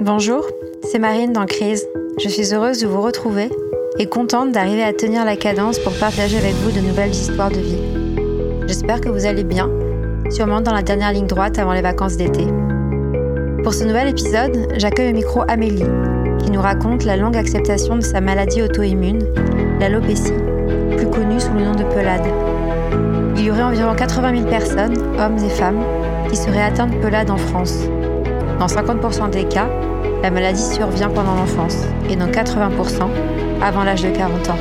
Bonjour, c'est Marine dans Crise. Je suis heureuse de vous retrouver et contente d'arriver à tenir la cadence pour partager avec vous de nouvelles histoires de vie. J'espère que vous allez bien, sûrement dans la dernière ligne droite avant les vacances d'été. Pour ce nouvel épisode, j'accueille au micro Amélie, qui nous raconte la longue acceptation de sa maladie auto-immune, l'alopécie, plus connue sous le nom de pelade. Il y aurait environ 80 000 personnes, hommes et femmes, qui seraient atteintes de pelade en France. Dans 50% des cas, la maladie survient pendant l'enfance et dans 80% avant l'âge de 40 ans.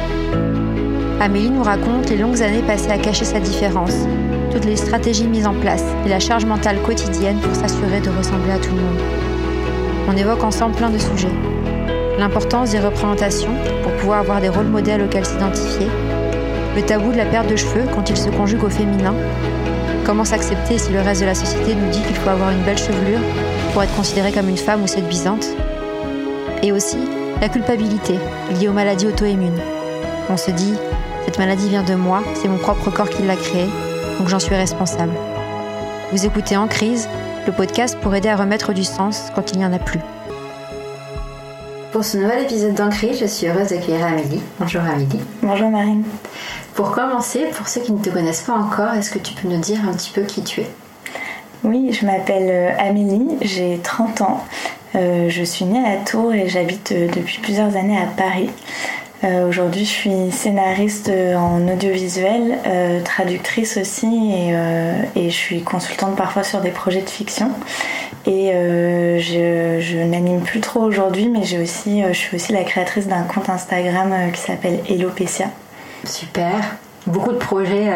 Amélie nous raconte les longues années passées à cacher sa différence, toutes les stratégies mises en place et la charge mentale quotidienne pour s'assurer de ressembler à tout le monde. On évoque ensemble plein de sujets. L'importance des représentations pour pouvoir avoir des rôles modèles auxquels s'identifier, le tabou de la perte de cheveux quand il se conjugue au féminin, comment s'accepter si le reste de la société nous dit qu'il faut avoir une belle chevelure pour être considérée comme une femme ou séduisante. Et aussi la culpabilité liée aux maladies auto-immunes. On se dit, cette maladie vient de moi, c'est mon propre corps qui l'a créée, donc j'en suis responsable. Vous écoutez En crise, le podcast pour aider à remettre du sens quand il n'y en a plus. Pour ce nouvel épisode d'En crise, je suis heureuse d'accueillir Amélie. Bonjour Amélie. Bonjour Marine. Pour commencer, pour ceux qui ne te connaissent pas encore, est-ce que tu peux nous dire un petit peu qui tu es? Oui, je m'appelle euh, Amélie, j'ai 30 ans. Euh, je suis née à Tours et j'habite euh, depuis plusieurs années à Paris. Aujourd'hui, je suis scénariste en audiovisuel, traductrice aussi, et, je suis consultante parfois sur des projets de fiction. Et je, n'anime plus trop aujourd'hui, mais je suis aussi la créatrice d'un compte Instagram qui s'appelle Hellopecia. Super, beaucoup de projets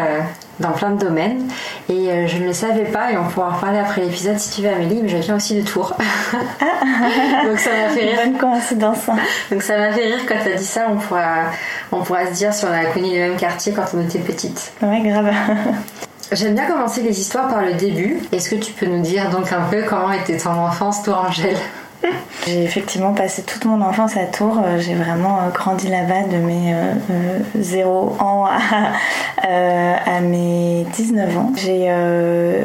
dans plein de domaines. Et euh, je ne le savais pas, et on pourra en reparler après l'épisode si tu veux, Amélie, mais je viens aussi de Tours. Ah. Donc ça m'a fait rire. Bonne coïncidence. Donc ça m'a fait rire quand tu as dit ça, on pourra, on pourra se dire si on a connu les mêmes quartiers quand on était petite. Ouais, grave. J'aime bien commencer les histoires par le début. Est-ce que tu peux nous dire donc un peu comment était ton enfance, toi, Angèle? j'ai effectivement passé toute mon enfance à Tours. Euh, j'ai vraiment euh, grandi là-bas de mes 0 euh, ans à, mes 19 ans.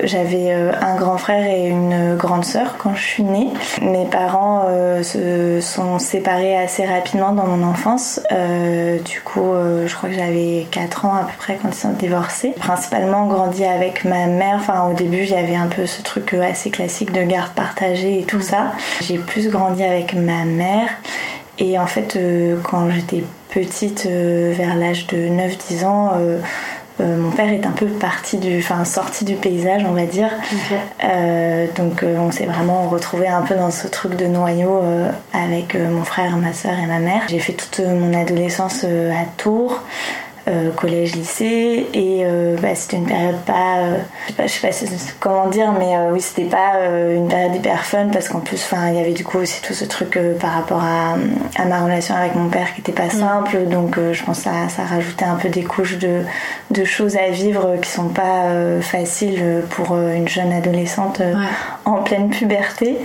J'avais un grand frère et une grande sœur quand je suis née. Mes parents se sont séparés assez rapidement dans mon enfance. du coup, je crois que j'avais 4 ans à peu près quand ils sont divorcés. Principalement grandi avec ma mère. Enfin, au début, j'avais un peu ce truc assez classique de garde partagée et tout ça. J'ai plus grandi avec ma mère. Et en fait, euh, quand j'étais petite, euh, vers l'âge de 9-10 ans, euh, mon père est un peu parti du, enfin sorti du paysage, on va dire. donc on s'est vraiment retrouvé un peu dans ce truc de noyau avec mon frère, ma soeur et ma mère. J'ai fait toute mon adolescence à Tours. Euh, collège, lycée, et euh, bah, c'était une période pas, euh, je sais pas, je sais pas comment dire, mais oui, c'était pas une période hyper fun parce qu'en plus, enfin, il y avait du coup aussi tout ce truc par rapport à, à, ma relation avec mon père qui était pas mm. simple, donc je pense que ça, ça rajoutait un peu des couches de, de choses à vivre qui sont pas faciles pour une jeune adolescente en pleine puberté.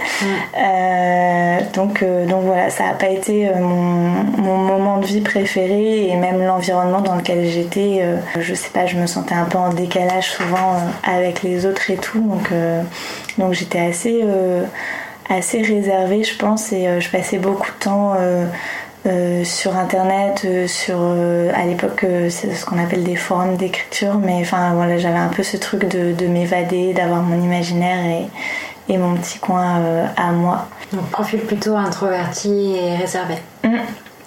donc, donc voilà, ça a pas été mon, mon moment de vie préféré et même l'environnement dans lequel j'étais, euh, je sais pas, je me sentais un peu en décalage souvent euh, avec les autres et tout. Donc, euh, donc j'étais assez, assez réservée, je pense, et je passais beaucoup de temps. sur internet, sur à l'époque c'est ce qu'on appelle des forums d'écriture, mais enfin voilà j'avais un peu ce truc de, m'évader, d'avoir mon imaginaire et, et mon petit coin à moi. Donc profil plutôt introverti et réservé. Mmh.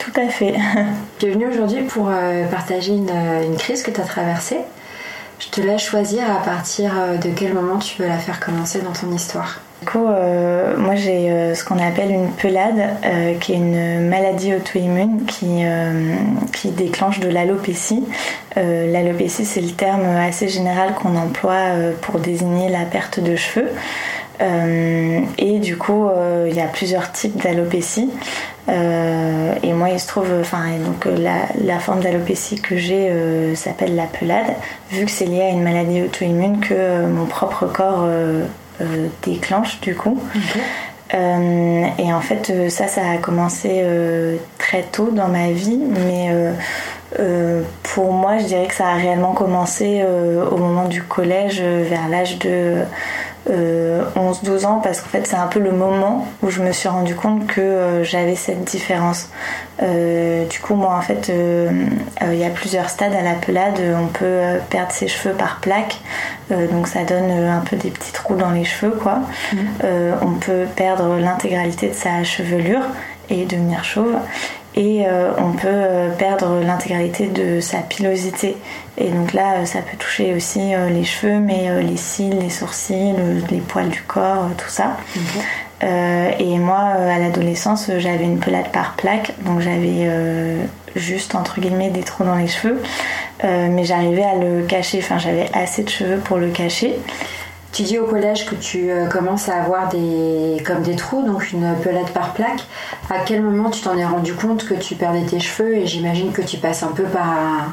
Tout à fait. Tu es venue aujourd'hui pour euh, partager une, crise que tu as traversée. Je te laisse choisir à partir euh, de quel moment tu veux la faire commencer dans ton histoire. Du coup, euh, moi j'ai ce qu'on appelle une pelade, qui est une maladie auto-immune qui, qui déclenche de l'alopécie. l'alopécie, c'est le terme assez général qu'on emploie pour désigner la perte de cheveux. Et du coup, il y a plusieurs types d'alopécie. Euh, et moi, il se trouve, enfin, donc euh, la, forme d'alopécie que j'ai euh, s'appelle la pelade, vu que c'est lié à une maladie auto-immune que mon propre corps déclenche du coup. et en fait, ça, ça a commencé très tôt dans ma vie, mais pour moi, je dirais que ça a réellement commencé au moment du collège, vers l'âge de 11-12 ans parce qu'en fait c'est un peu le moment où je me suis rendu compte que j'avais cette différence. du coup moi en fait il y a plusieurs stades à la pelade. On peut perdre ses cheveux par plaque, donc ça donne un peu des petits trous dans les cheveux quoi. Mmh. on peut perdre l'intégralité de sa chevelure et devenir chauve et euh, on peut euh, perdre l'intégralité de sa pilosité. Et donc là, euh, ça peut toucher aussi les cheveux, mais les cils, les sourcils, les poils du corps, tout ça. et moi, à l'adolescence, j'avais une pelade par plaque, donc j'avais juste entre guillemets des trous dans les cheveux, mais j'arrivais à le cacher. Enfin, j'avais assez de cheveux pour le cacher. Tu dis au collège que tu euh, commences à avoir des, comme des trous, donc une pelade par plaque. À quel moment tu t'en es rendu compte que tu perdais tes cheveux? Et j'imagine que tu passes un peu par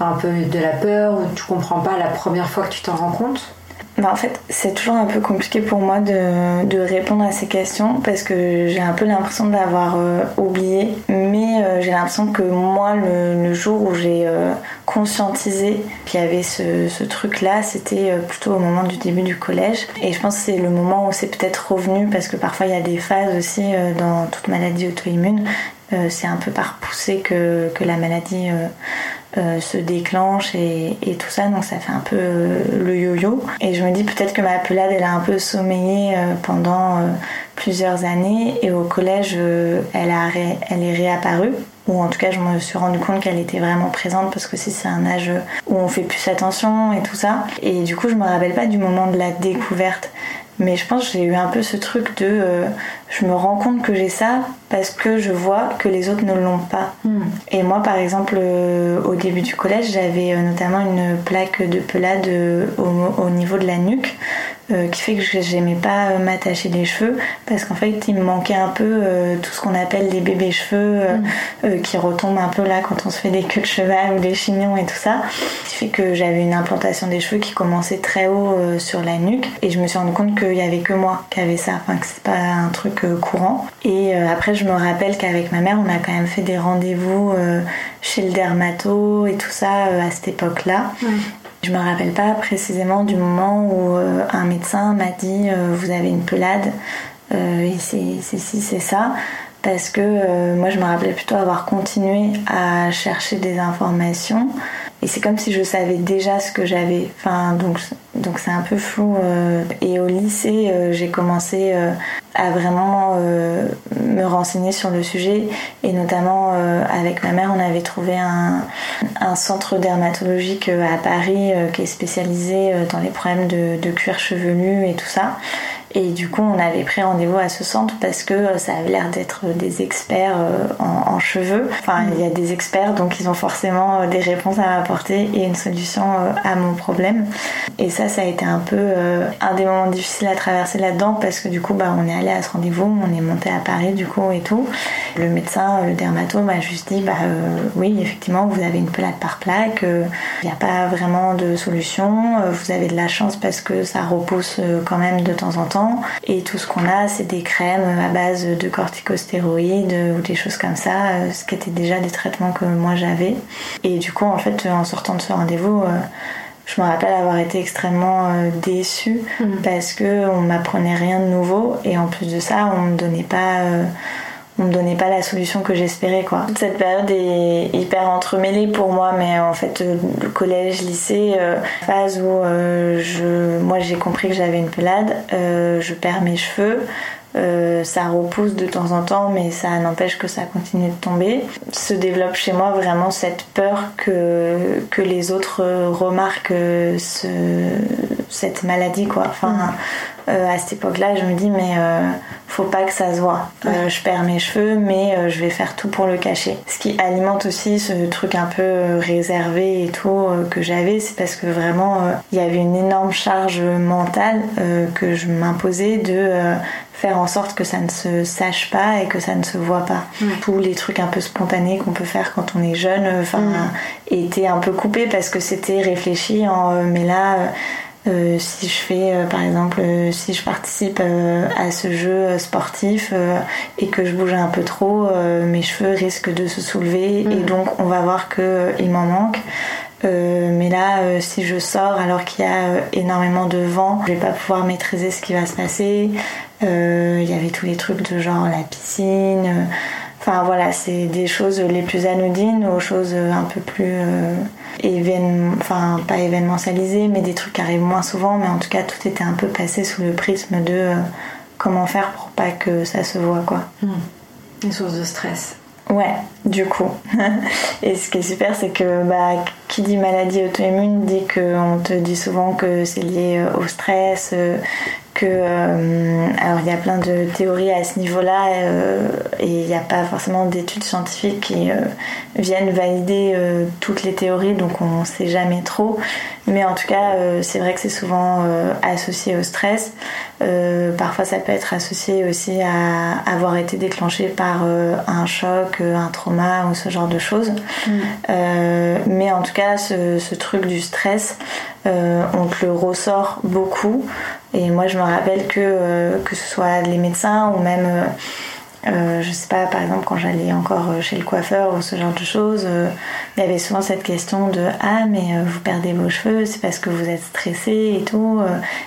un peu de la peur ou tu comprends pas la première fois que tu t'en rends compte? Bah en fait, c'est toujours un peu compliqué pour moi de, de, répondre à ces questions parce que j'ai un peu l'impression d'avoir euh, oublié. Mais euh, j'ai l'impression que moi, le, jour où j'ai euh, conscientisé qu'il y avait ce, ce truc-là, c'était plutôt au moment du début du collège. Et je pense que c'est le moment où c'est peut-être revenu parce que parfois il y a des phases aussi dans toute maladie auto-immune. c'est un peu par poussée que, que la maladie euh, se déclenche et, tout ça, donc ça fait un peu euh, le yo-yo. Et je me dis peut-être que ma pelade, elle a un peu sommeillé euh, pendant plusieurs années et au collège, elle, a elle est réapparue. Ou en tout cas, je me suis rendu compte qu'elle était vraiment présente parce que c'est un âge où on fait plus attention et tout ça. Et du coup, je me rappelle pas du moment de la découverte. Mais je pense que j'ai eu un peu ce truc de euh, je me rends compte que j'ai ça parce que je vois que les autres ne l'ont pas. Hmm. Et moi, par exemple, euh, au début du collège, j'avais euh, notamment une plaque de pelade au, au, niveau de la nuque euh, qui fait que j'aimais pas euh, m'attacher les cheveux parce qu'en fait il me manquait un peu euh, tout ce qu'on appelle des bébés cheveux mm. qui retombent un peu là quand on se fait des queues de cheval ou des chignons et tout ça. Qui fait que j'avais une implantation des cheveux qui commençait très haut sur la nuque. Et je me suis rendu compte qu'il y avait que moi qui avait ça enfin que c'est pas un truc courant. Et après je me rappelle qu'avec ma mère on a quand même fait des rendez-vous chez le dermato et tout ça à cette époque là je me rappelle pas précisément du moment où euh, un médecin m'a dit euh, vous avez une pelade euh, et c'est si c'est ça. Parce que moi je me rappelais plutôt avoir continué à chercher des informations et c'est comme si je savais déjà ce que j'avais. Enfin, donc donc c'est un peu flou. Euh. Et au lycée, euh, j'ai commencé euh, à vraiment me renseigner sur le sujet. Et notamment avec ma mère, on avait trouvé un, centre dermatologique à Paris qui est spécialisé dans les problèmes de cuir chevelu et tout ça. Et du coup, on avait pris rendez-vous à ce centre parce que euh, ça avait l'air d'être des experts euh, en, cheveux. Enfin, il y a des experts, donc ils ont forcément euh, des réponses à m'apporter et une solution à mon problème. Et ça, ça a été un peu un des moments difficiles à traverser là-dedans parce que du coup, bah, on est allé à ce rendez-vous, on est monté à Paris du coup et tout. Le médecin, le dermato m'a juste dit, bah oui, effectivement, vous avez une pelade par plaque, il n'y a pas vraiment de solution, vous avez de la chance parce que ça repousse quand même de temps en temps et tout ce qu'on a, c'est des crèmes à base de corticostéroïdes ou des choses comme ça, euh, ce qui était déjà des traitements que moi j'avais. Et du coup, en fait, en sortant de ce rendez-vous, euh, je me rappelle avoir été extrêmement euh, déçue mmh. parce que on m'apprenait rien de nouveau et en plus de ça, on me donnait pas on me donnait pas la solution que j'espérais quoi. Cette période est hyper entremêlée pour moi, mais en fait euh, le collège, lycée, euh, phase où euh, je, moi j'ai compris que j'avais une pelade, je perds mes cheveux. ça repousse de temps en temps, mais ça n'empêche que ça continue de tomber. Se développe chez moi vraiment cette peur que, que les autres remarquent ce, cette maladie, quoi. Enfin, mm. Euh, à cette époque-là, je me dis mais euh, faut pas que ça se voit. Euh, je perds mes cheveux, mais je vais faire tout pour le cacher. Ce qui alimente aussi ce truc un peu réservé et tout que j'avais, c'est parce que vraiment il y avait une énorme charge mentale que je m'imposais de faire en sorte que ça ne se sache pas et que ça ne se voit pas. Tous les trucs un peu spontanés qu'on peut faire quand on est jeune, enfin, étaient un peu coupés parce que c'était réfléchi en mais là euh, si je fais, euh, par exemple, euh, si je participe à ce jeu sportif et que je bouge un peu trop, mes cheveux risquent de se soulever et mm. donc on va voir qu'il m'en manque. mais là, si je sors alors qu'il y a énormément de vent, je vais pas pouvoir maîtriser ce qui va se passer. Il y avait tous les trucs de genre la piscine. Enfin voilà, c'est des choses les plus anodines aux choses un peu plus enfin pas événementialisées, mais des trucs qui arrivent moins souvent. Mais en tout cas, tout était un peu passé sous le prisme de comment faire pour pas que ça se voit quoi. Hmm. Une source de stress. Ouais, du coup. Et ce qui est super, c'est que bah, qui dit maladie auto-immune dit qu'on te dit souvent que c'est lié euh, au stress, euh, que euh, alors il y a plein de théories à ce niveau-là euh, et il n'y a pas forcément d'études scientifiques qui euh, viennent valider toutes les théories donc on ne sait jamais trop. Mais en tout cas c'est vrai que c'est souvent associé au stress. Parfois ça peut être associé aussi à avoir été déclenché par un choc un trauma ou ce genre de choses. Mm. mais en tout cas ce, truc du stress on te le ressort beaucoup. Et moi, je me rappelle que, euh, que ce soit les médecins ou même euh, je sais pas, par exemple, quand j'allais encore euh, chez le coiffeur ou ce genre de choses, euh, il y avait souvent cette question de Ah, mais vous perdez vos cheveux, c'est parce que vous êtes stressé et tout.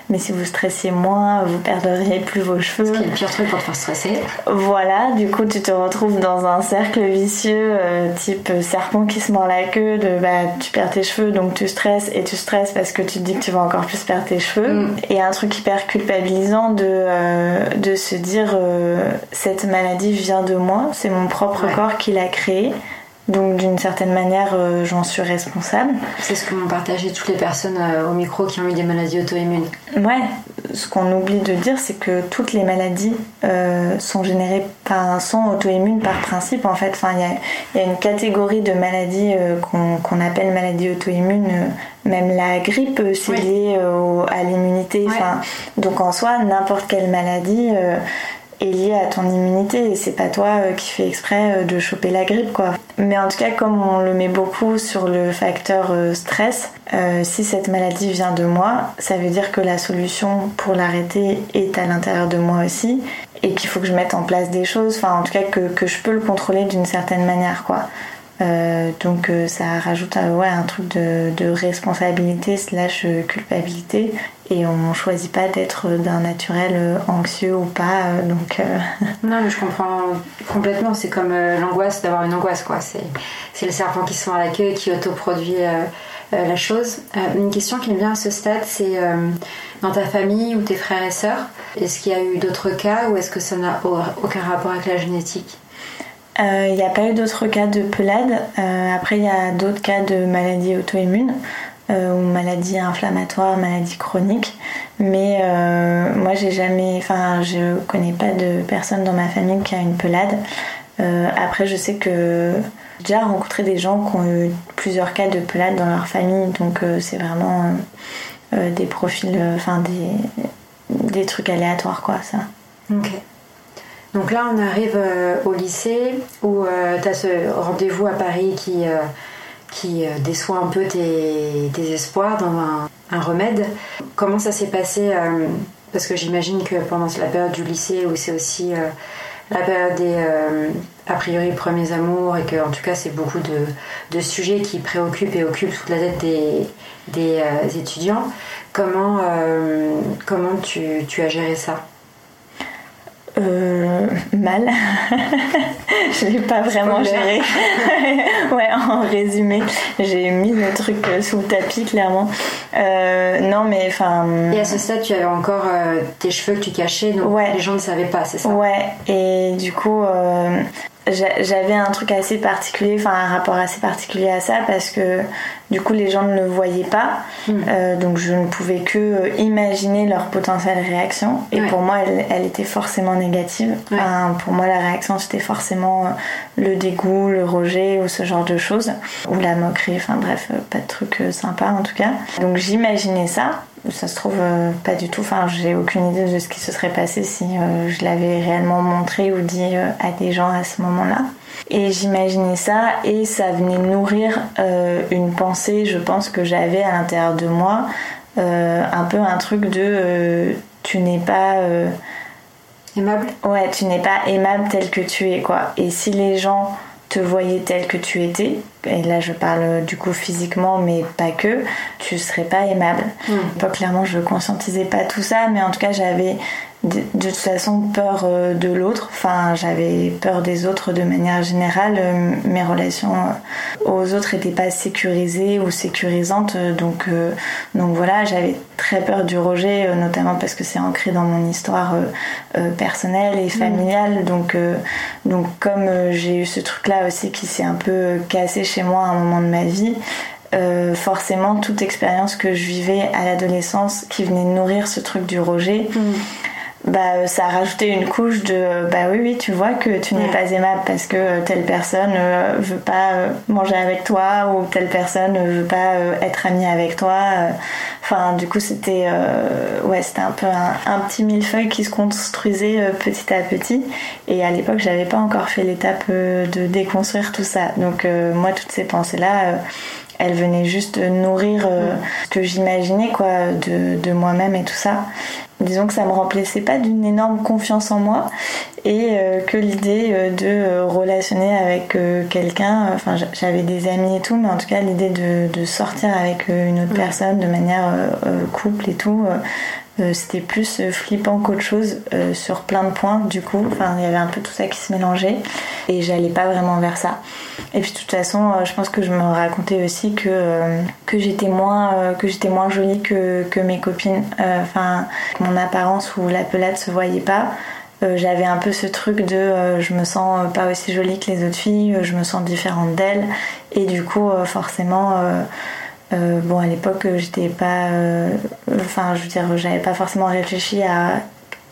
mais si vous stressiez moins, vous perdriez plus vos cheveux. Ce qui est le pire truc pour te faire stresser. Voilà, du coup, tu te retrouves dans un cercle vicieux, type serpent qui se mord la queue, de bah, tu perds tes cheveux, donc tu stresses et tu stresses parce que tu te dis que tu vas encore plus perdre tes cheveux. Mm. Et un truc hyper culpabilisant de, de se dire cette maladie vient de moi, c'est mon propre corps qui l'a créé. Donc d'une certaine manière, euh, j'en suis responsable. C'est ce que m'ont partagé toutes les personnes euh, au micro qui ont eu des maladies auto-immunes. Ouais, ce qu'on oublie de dire, c'est que toutes les maladies euh, sont générées par sont auto-immunes par principe. En fait, enfin, il y, a une catégorie de maladies qu'on appelle maladies auto-immunes. même la grippe, c'est lié à l'immunité. donc en soi, n'importe quelle maladie est lié à ton immunité et c'est pas toi euh, qui fais exprès euh, de choper la grippe quoi. Mais en tout cas comme on le met beaucoup sur le facteur euh, stress, si cette maladie vient de moi, ça veut dire que la solution pour l'arrêter est à l'intérieur de moi aussi et qu'il faut que je mette en place des choses, enfin en tout cas que, que je peux le contrôler d'une certaine manière quoi. Donc ça rajoute ouais, un truc de, de responsabilité slash culpabilité. Et on choisit pas d'être d'un naturel euh, anxieux ou pas euh, donc euh. non mais je comprends complètement. C'est comme l'angoisse d'avoir une angoisse quoi. C'est le serpent qui se à la queue et qui autoproduit la chose. Une question qui me vient à ce stade c'est dans ta famille ou tes frères et sœurs est-ce qu'il y a eu d'autres cas ou est-ce que ça n'a aucun rapport avec la génétique? Il n'y a pas eu d'autres cas de pelade. après, il y a d'autres cas de maladies auto-immunes. Euh, ou maladie inflammatoire, maladie chronique. Mais euh, moi, j'ai jamais, enfin, je connais pas de personne dans ma famille qui a une pelade. Euh, après, je sais que j'ai déjà rencontré des gens qui ont eu plusieurs cas de pelade dans leur famille, donc c'est vraiment des profils, enfin des, des trucs aléatoires, quoi, ça. Ok. Donc là, on arrive au lycée où tu as ce rendez-vous à Paris qui qui euh, déçoit un peu tes, espoirs dans un, remède. Comment ça s'est passé euh, Parce que j'imagine que pendant la période du lycée, où c'est aussi euh, la période des a priori premiers amours, et que en tout cas c'est beaucoup de, sujets qui préoccupent et occupent toute la tête des, étudiants, comment, tu as géré ça? Euh, mal. je l'ai pas vraiment géré. ouais, en résumé, j'ai mis le truc euh, sous le tapis clairement. Euh, non, mais enfin. Et à ce stade, tu avais encore euh, tes cheveux que tu cachais, donc ouais. les gens ne savaient pas, c'est ça? Ouais. Et du coup, j'avais un truc assez particulier, enfin un rapport assez particulier à ça parce que du coup les gens ne le voyaient pas, hmm. euh, donc je ne pouvais que euh, imaginer leur potentielle réaction. Et pour moi elle, était forcément négative. pour moi la réaction c'était forcément euh, le dégoût, le rejet ou ce genre de choses, ou la moquerie, enfin bref, pas de truc sympa en tout cas. Donc j'imaginais ça ça se trouve euh, pas du tout. Enfin, j'ai aucune idée de ce qui se serait passé si euh, je l'avais réellement montré ou dit euh, à des gens à ce moment-là. Et j'imaginais ça et ça venait nourrir une pensée, je pense, que j'avais à l'intérieur de moi. un peu un truc de tu n'es pas. aimable Ouais, tu n'es pas aimable tel que tu es, quoi. Et si les gens te voyait tel que tu étais, et là je parle du coup physiquement mais pas que, tu serais pas aimable. Pas clairement je conscientisais pas tout ça, mais en tout cas j'avais de, toute façon peur euh, de l'autre. Enfin, j'avais peur des autres de manière générale. Euh, mes relations euh, aux autres n'étaient pas sécurisées ou sécurisantes. Donc, donc voilà, j'avais très peur du rejet, notamment parce que c'est ancré dans mon histoire personnelle et familiale. Donc, donc comme j'ai eu ce truc-là aussi qui s'est un peu cassé chez moi à un moment de ma vie, forcément toute expérience que je vivais à l'adolescence qui venait nourrir ce truc du rejet, mm bah, euh, ça a rajouté une couche de euh, bah oui oui tu vois que tu n'es pas aimable parce que euh, telle personne ne veut pas manger avec toi ou telle personne ne veut pas être amie avec toi enfin du coup c'était ouais c'était un peu un, petit millefeuille qui se construisait petit à petit. Et à l'époque j'avais pas encore fait l'étape de déconstruire tout ça. Donc moi toutes ces pensées là elles venaient juste nourrir ce que j'imaginais quoi de, de moi-même et tout ça disons que ça me remplissait pas d'une énorme confiance en moi et euh, que l'idée euh, de euh, relationner avec quelqu'un, enfin j'avais des amis et tout, mais en tout cas l'idée de, sortir avec une autre personne de manière couple et tout, c'était plus flippant qu'autre chose sur plein de points du coup. Enfin il y avait un peu tout ça qui se mélangeait et j'allais pas vraiment vers ça. Et puis de toute façon, je pense que je me racontais aussi que que j'étais moins que j'étais moins jolie que, que mes copines. Enfin mon apparence ou la pelade se voyait pas. Euh, j'avais un peu ce truc de euh, je me sens pas aussi jolie que les autres filles, je me sens différente d'elles et du coup euh, bon à l'époque j'étais pas enfin je veux dire j'avais pas forcément réfléchi à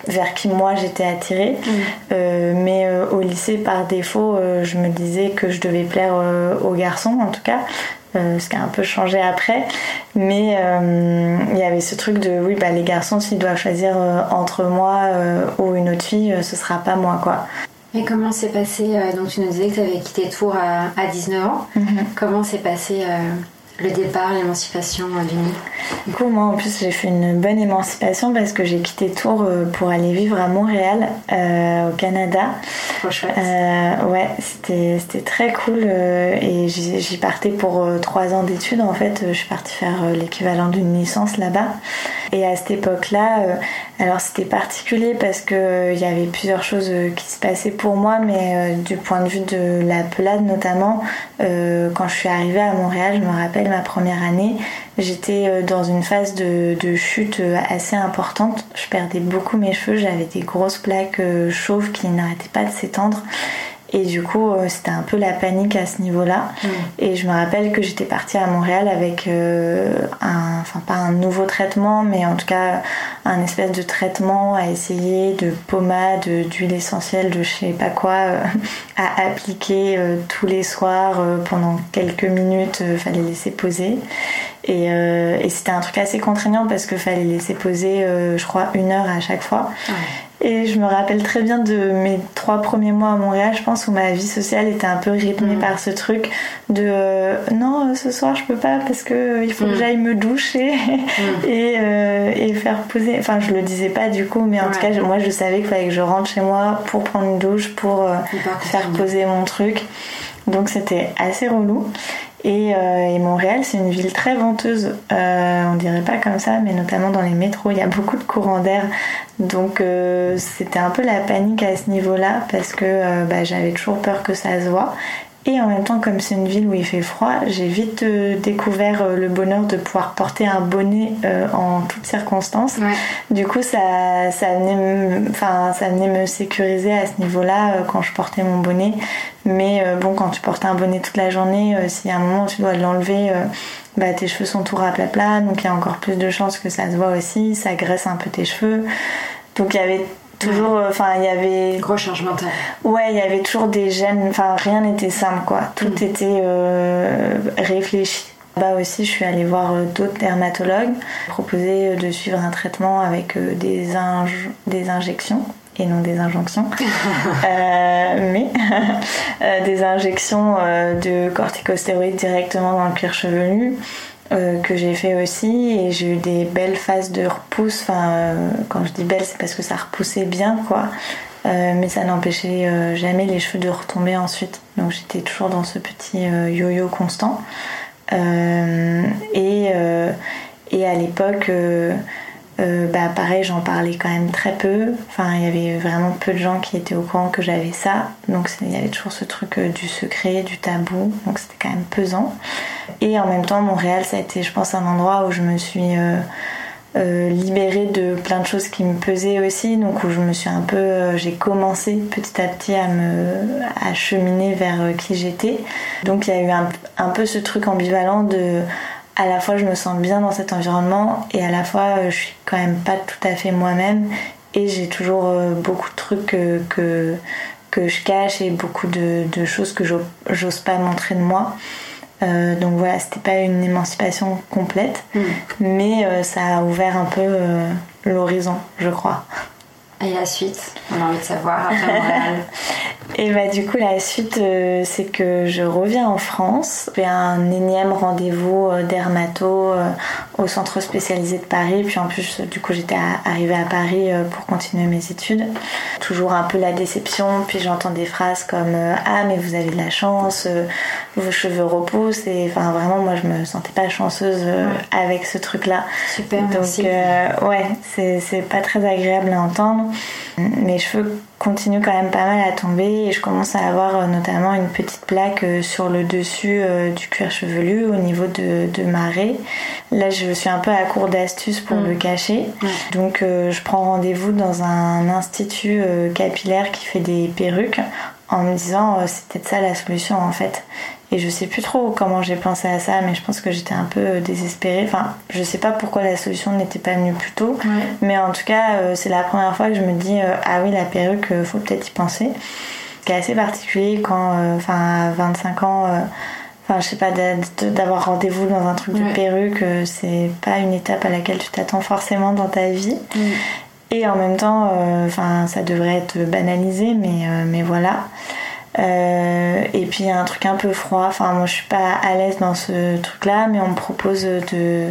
vers qui moi j'étais attirée mmh. mais au lycée par défaut je me disais que je devais plaire aux garçons en tout cas euh, ce qui a un peu changé après. Mais euh, il y avait ce truc de oui, bah, les garçons, s'ils doivent choisir euh, entre moi ou une autre fille, ce sera pas moi, quoi. Et comment s'est passé Donc, tu nous disais que tu avais quitté Tours à, à 19 ans. Mm-hmm. Comment s'est passé le départ, l'émancipation d'Uni Du coup, moi en plus, j'ai fait une bonne émancipation parce que j'ai quitté Tours euh, pour aller vivre à Montréal, euh, au Canada. Trop chouette. Euh, ouais, c'était très cool et j'y partais pour trois ans d'études en fait. Je suis partie faire l'équivalent d'une licence là-bas. Et à cette époque-là, alors c'était particulier parce que il y avait plusieurs choses qui se passaient pour moi, mais du point de vue de la pelade notamment, quand je suis arrivée à Montréal, je me rappelle ma première année, j'étais euh, dans une phase de, chute euh, assez importante. Je perdais beaucoup mes cheveux, j'avais des grosses plaques euh, chauves qui n'arrêtaient pas de s'étendre. Et du coup, c'était un peu la panique à ce niveau-là. Mm. Et je me rappelle que j'étais partie à Montréal avec un, enfin pas un nouveau traitement, mais en tout cas un espèce de traitement à essayer, de pommade, d'huile essentielle, de je sais pas quoi, à appliquer tous les soirs pendant quelques minutes. fallait laisser poser. Euh, et, c'était un truc assez contraignant parce qu'il fallait laisser poser, euh, je crois, une heure à chaque fois. Et je me rappelle très bien de mes trois premiers mois à Montréal, je pense, où ma vie sociale était un peu rythmée mm. par ce truc de euh, non, ce soir je peux pas parce que il faut que mm. j'aille me doucher mm. et, faire poser. Enfin, je le disais pas du coup, mais en tout cas, moi je savais qu'il fallait que je rentre chez moi pour prendre une douche, pour faire poser mon truc. Donc c'était assez relou. Euh, et, Montréal, c'est une ville très venteuse. Euh, on dirait pas comme ça, mais notamment dans les métros, il y a beaucoup de courants d'air. Donc euh, c'était un peu la panique à ce niveau-là parce que bah, j'avais toujours peur que ça se voit. Et en même temps, comme c'est une ville où il fait froid, j'ai vite euh, découvert euh, le bonheur de pouvoir porter un bonnet euh, en toutes circonstances. Du coup, ça, ça, venait me, enfin, ça venait me sécuriser à ce niveau-là quand je portais mon bonnet. Mais bon, quand tu portes un bonnet toute la journée, s'il y a un moment où tu dois l'enlever, bah, tes cheveux sont tout plat donc il y a encore plus de chances que ça se voit aussi, ça graisse un peu tes cheveux. Donc il y avait toujours euh, enfin il y avait gros charge mentale. Ouais il y avait toujours des gènes enfin rien n'était simple quoi. Tout mm. était euh, réfléchi. Là aussi, je suis allée voir euh, d'autres dermatologues, proposer de suivre un traitement avec des, des injections et non des injonctions, mais des injections de corticostéroïdes directement dans le cuir chevelu, euh, que j'ai fait aussi et j'ai eu des belles phases de repousse. Enfin, euh, quand je dis belles, c'est parce que ça repoussait bien, quoi. mais ça n'empêchait jamais les cheveux de retomber ensuite. Donc j'étais toujours dans ce petit yo-yo constant. et, et à l'époque, euh, bah, pareil, j'en parlais quand même très peu. Enfin, il y avait vraiment peu de gens qui étaient au courant que j'avais ça. Donc, il y avait toujours ce truc euh, du secret, du tabou. Donc, c'était quand même pesant. Et en même temps, Montréal, ça a été, je pense, un endroit où je me suis euh, libérée de plein de choses qui me pesaient aussi. Donc, où je me suis un peu. j'ai commencé petit à petit à me à cheminer vers qui j'étais. Donc, il y a eu un, un peu ce truc ambivalent de à la fois je me sens bien dans cet environnement et à la fois euh, je suis quand même pas tout à fait moi-même et j'ai toujours euh, beaucoup de trucs que, que, je cache et beaucoup de, choses que j'ose pas montrer de moi. Euh, donc voilà, c'était pas une émancipation complète, mm. mais ça a ouvert un peu l'horizon, je crois. Et la suite, on a envie de savoir après. Et bah du coup la suite euh, c'est que je reviens en France, fais un énième rendez-vous euh, dermato euh, au centre spécialisé de Paris, puis en plus du coup j'étais arrivée à Paris pour continuer mes études. Toujours un peu la déception, puis j'entends des phrases comme ah mais vous avez de la chance, vos cheveux repoussent et enfin vraiment moi je me sentais pas chanceuse avec ce truc là. Super. Donc ouais c'est pas très agréable à entendre. Mes cheveux continuent quand même pas mal à tomber et je commence à avoir euh, notamment une petite plaque euh, sur le dessus euh, du cuir chevelu au niveau de, de ma raie. Là, je suis un peu à court d'astuces pour mm. le cacher. Donc, je prends rendez-vous dans un institut capillaire qui fait des perruques en me disant c'est peut-être ça la solution en fait. Et je sais plus trop comment j'ai pensé à ça, mais je pense que j'étais un peu euh, désespérée. Enfin, je sais pas pourquoi la solution n'était pas venue plus tôt, mais en tout cas, euh, c'est la première fois que je me dis euh, ah oui, la perruque, faut peut-être y penser. Ce assez particulier quand, enfin, à 25 ans, enfin, je sais pas, d'avoir rendez-vous dans un truc de perruque, c'est pas une étape à laquelle tu t'attends forcément dans ta vie. Et en même temps, enfin, ça devrait être banalisé, mais, mais voilà. Euh, et puis un truc un peu froid. Enfin, moi je suis pas à l'aise dans ce truc-là, mais on me propose de,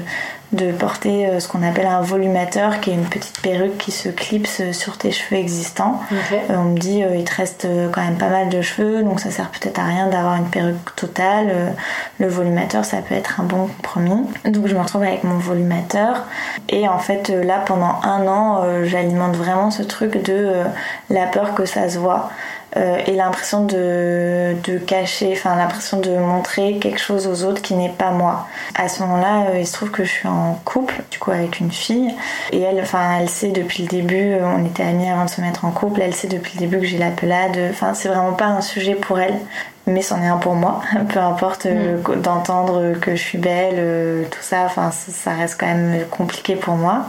de porter euh, ce qu'on appelle un volumateur, qui est une petite perruque qui se clipse sur tes cheveux existants. Euh, on me dit il te reste quand même pas mal de cheveux, donc ça sert peut-être à rien d'avoir une perruque totale. le volumateur, ça peut être un bon compromis. Donc je me retrouve avec mon volumateur. Et en fait, là pendant un an, j'alimente vraiment ce truc de la peur que ça se voit. Euh, et l'impression de, de cacher, enfin l'impression de montrer quelque chose aux autres qui n'est pas moi. À ce moment-là, euh, il se trouve que je suis en couple, du coup avec une fille, et elle, enfin elle sait depuis le début, euh, on était amis avant de se mettre en couple, elle sait depuis le début que j'ai la pelade, enfin c'est vraiment pas un sujet pour elle, mais c'en est un pour moi, peu importe mm. d'entendre que je suis belle, tout ça, enfin ça reste quand même compliqué pour moi.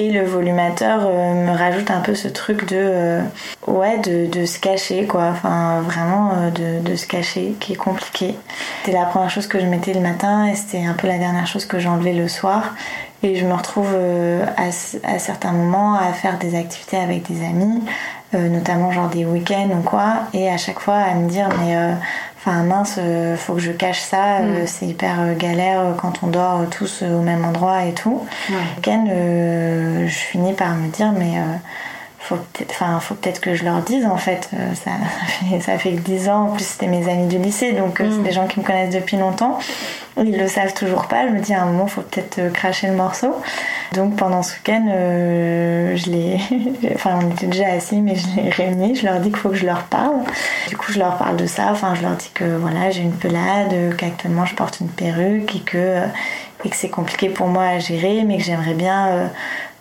Et le volumateur euh, me rajoute un peu ce truc de euh, ouais de, de, se cacher quoi, enfin vraiment euh, de, de, se cacher qui est compliqué. C'était la première chose que je mettais le matin et c'était un peu la dernière chose que j'enlevais le soir. Et je me retrouve à, à, certains moments à faire des activités avec des amis, notamment genre des week-ends ou quoi, et à chaque fois à me dire mais Enfin mince, euh, faut que je cache ça, euh, mm. c'est hyper euh, galère quand on dort tous au même endroit et tout. Ken, je finis par me dire mais faut peut-être enfin faut peut-être que je leur dise en fait ça, fait ça fait 10 ans en plus c'était mes amis du lycée donc c'est mm. des gens qui me connaissent depuis longtemps. Ils le savent toujours pas je me dis à un moment faut peut-être cracher le morceau. Donc pendant ce week-end je les enfin on était déjà assis mais je les réunis je leur dis qu'il faut que je leur parle. Du coup je leur parle de ça enfin je leur dis que voilà j'ai une pelade qu'actuellement je porte une perruque et que et que c'est compliqué pour moi à gérer mais que j'aimerais bien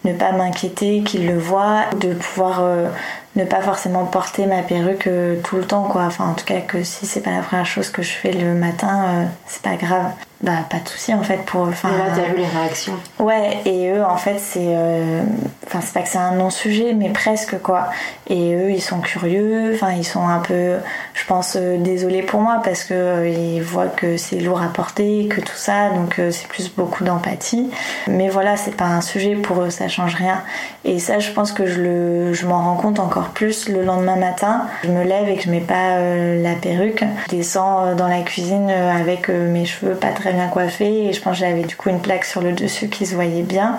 ne pas m'inquiéter qu'ils le voient, de pouvoir euh, ne pas forcément porter ma perruque euh, tout le temps quoi. Enfin en tout cas que si c'est pas la première chose que je fais le matin, euh, c'est pas grave bah pas de souci en fait pour enfin là t'as vu les réactions. Ouais et eux en fait c'est euh, enfin c'est pas que c'est un non sujet mais presque quoi. Et eux ils sont curieux enfin ils sont un peu je pense euh, désolés pour moi parce que euh, ils voient que c'est lourd à porter que tout ça donc c'est plus beaucoup d'empathie. Mais voilà c'est pas un sujet pour eux ça change rien. Et ça je pense que je le je m'en rends compte encore plus le lendemain matin. Je me lève et que je mets pas la perruque. Je descends dans la cuisine avec mes cheveux pas très bien coiffée et je pense que j'avais du coup une plaque sur le dessus qui se voyait bien.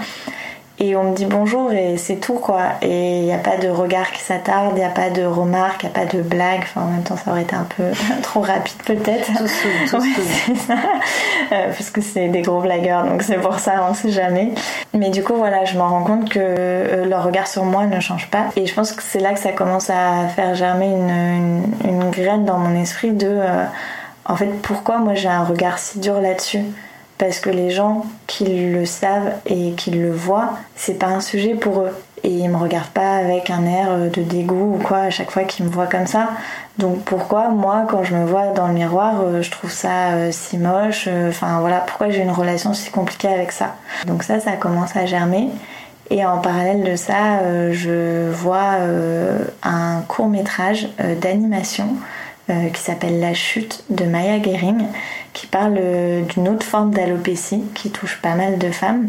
et on me dit bonjour et c'est tout quoi. Et il n'y a pas de regard qui s'attarde, il n'y a pas de remarques, il n'y a pas de blague. Enfin, en même temps, ça aurait été un peu trop rapide peut-être. Euh, parce que c'est des gros blagueurs, donc c'est pour ça, on sait jamais. Mais du coup, voilà, je me rends compte que euh, leur regard sur moi ne change pas. Et je pense que c'est là que ça commence à faire germer une, une, graine dans mon esprit de. Euh, en fait, pourquoi moi j'ai un regard si dur là-dessus? Parce que les gens qui le savent et qui le voient, c'est pas un sujet pour eux. Et ils me regardent pas avec un air de dégoût ou quoi à chaque fois qu'ils me voient comme ça. Donc pourquoi moi quand je me vois dans le miroir, euh, je trouve ça euh, si moche, euh, enfin voilà, pourquoi j'ai une relation si compliquée avec ça? Donc ça ça commence à germer. Et en parallèle de ça, je vois un court métrage d'animation qui s'appelle La chute de Maya Gering, qui parle euh, d'une autre forme d'alopécie qui touche pas mal de femmes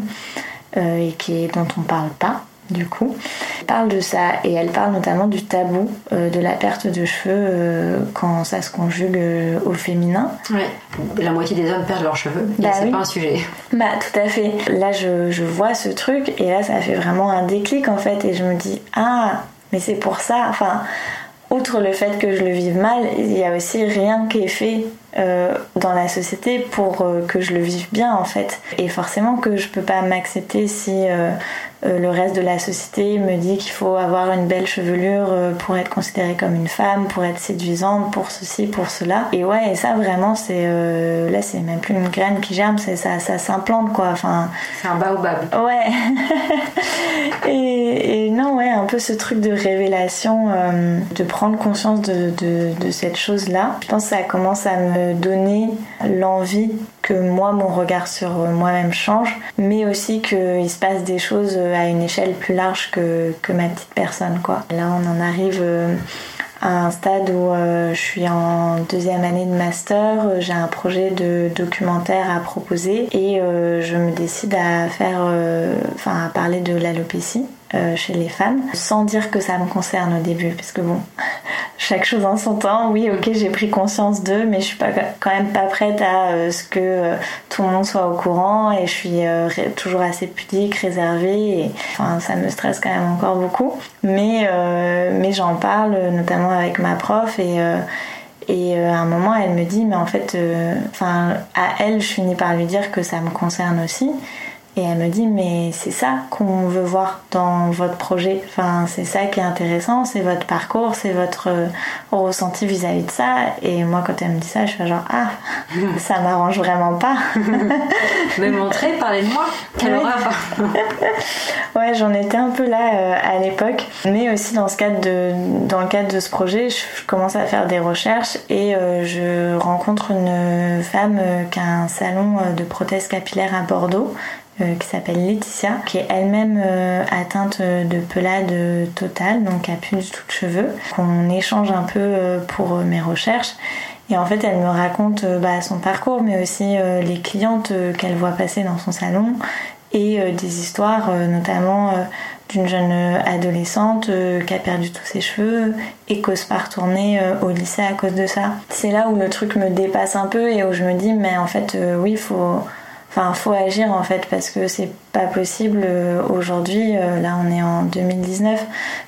euh, et qui dont on parle pas du coup. Elle parle de ça et elle parle notamment du tabou euh, de la perte de cheveux quand ça se conjugue au féminin. Ouais. La moitié des hommes perdent leurs cheveux. Bah c'est pas un sujet. Bah tout à fait. Là je, je, vois ce truc et là ça fait vraiment un déclic en fait et je me dis ah mais c'est pour ça. Enfin outre le fait que je le vive mal, il y a aussi rien qui est fait euh, dans la société pour euh, que je le vive bien en fait. Et forcément que je peux pas m'accepter si euh, le reste de la société me dit qu'il faut avoir une belle chevelure pour être considérée comme une femme, pour être séduisante, pour ceci, pour cela. Et ouais, et ça vraiment c'est là c'est même plus une graine qui germe, c'est ça, ça s'implante quoi. Enfin, c'est un baobab. Ouais. et, et, non ouais, un peu ce truc de révélation, de prendre conscience de, de, de cette chose là. Je pense que ça commence à me donner l'envie que moi, mon regard sur moi-même change, mais aussi qu'il se passe des choses à une échelle plus large que, que ma petite personne. Quoi. Là, on en arrive euh, à un stade où euh, je suis en deuxième année de master, j'ai un projet de documentaire à proposer et euh, je me décide à faire, enfin à parler de l'alopécie. Chez les femmes, sans dire que ça me concerne au début, parce que bon, chaque chose en son temps. Oui, ok, j'ai pris conscience d'eux, mais je suis pas, quand même pas prête à euh, ce que euh, tout le monde soit au courant et je suis euh, toujours assez pudique, réservée. Et, enfin, ça me stresse quand même encore beaucoup. Mais, mais j'en parle notamment avec ma prof et. À un moment, elle me dit, mais en fait, à elle, je finis par lui dire que ça me concerne aussi. Et elle me dit mais c'est ça qu'on veut voir dans votre projet. Enfin c'est ça qui est intéressant, c'est votre parcours, c'est votre euh, ressenti vis-à-vis de ça. Et moi quand elle me dit ça, je fais genre ah ça m'arrange vraiment pas. mais montrez, parlez de moi. Quelle horreur. ouais j'en étais un peu là euh, à l'époque, mais aussi dans ce cadre de dans le cadre de ce projet, je, commence à faire des recherches et euh, je rencontre une femme qui a un salon de prothèses capillaires à Bordeaux euh, qui s'appelle Laetitia, qui est elle-même euh, atteinte de pelade totale, donc qui a plus tout cheveux, qu'on échange un peu euh, pour mes recherches. Et en fait, elle me raconte bah, son parcours, mais aussi les clientes qu'elle voit passer dans son salon et des histoires, notamment d'une jeune adolescente qui a perdu tous ses cheveux et qu'ose pas retourner au lycée à cause de ça. C'est là où le truc me dépasse un peu et où je me dis, mais en fait, oui, il faut Enfin, faut agir en fait parce que c'est pas possible euh, aujourd'hui. Euh, là, on est en 2019,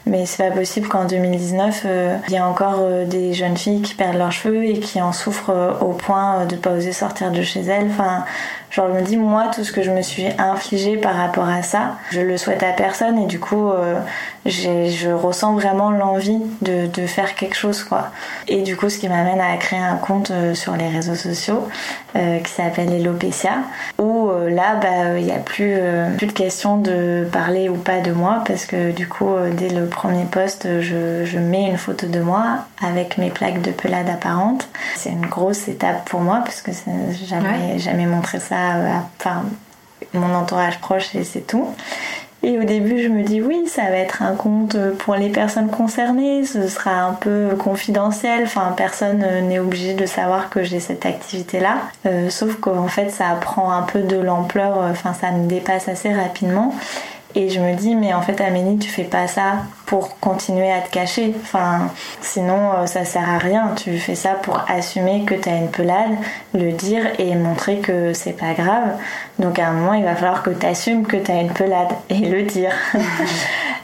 mais c'est pas possible qu'en 2019 euh, il y ait encore des jeunes filles qui perdent leurs cheveux et qui en souffrent au point de pas oser sortir de chez elles. Genre je me dis moi tout ce que je me suis infligé par rapport à ça, je le souhaite à personne et du coup je ressens vraiment l'envie de, de, faire quelque chose quoi. Et du coup, ce qui m'amène à créer un compte sur les réseaux sociaux qui s'appelle Elopecia où là, bah, il y a plus euh, plus de question de parler ou pas de moi parce que du coup euh, dès le premier poste je, mets une photo de moi avec mes plaques de pelade apparentes. C'est une grosse étape pour moi parce que jamais jamais montré ça mon entourage proche et c'est tout. Et au début, je me dis oui, ça va être un compte pour les personnes concernées, ce sera un peu confidentiel, personne n'est obligé de savoir que j'ai cette activité-là. Euh, sauf qu'en fait, ça prend un peu de l'ampleur, enfin ça me dépasse assez rapidement. Et je me dis, mais en fait, Amélie, tu fais pas ça pour continuer à te cacher. Enfin, sinon, euh, ça sert à rien. Tu fais ça pour assumer que tu as une pelade, le dire et montrer que c'est pas grave. Donc, à un moment, il va falloir que tu assumes que tu as une pelade et le dire.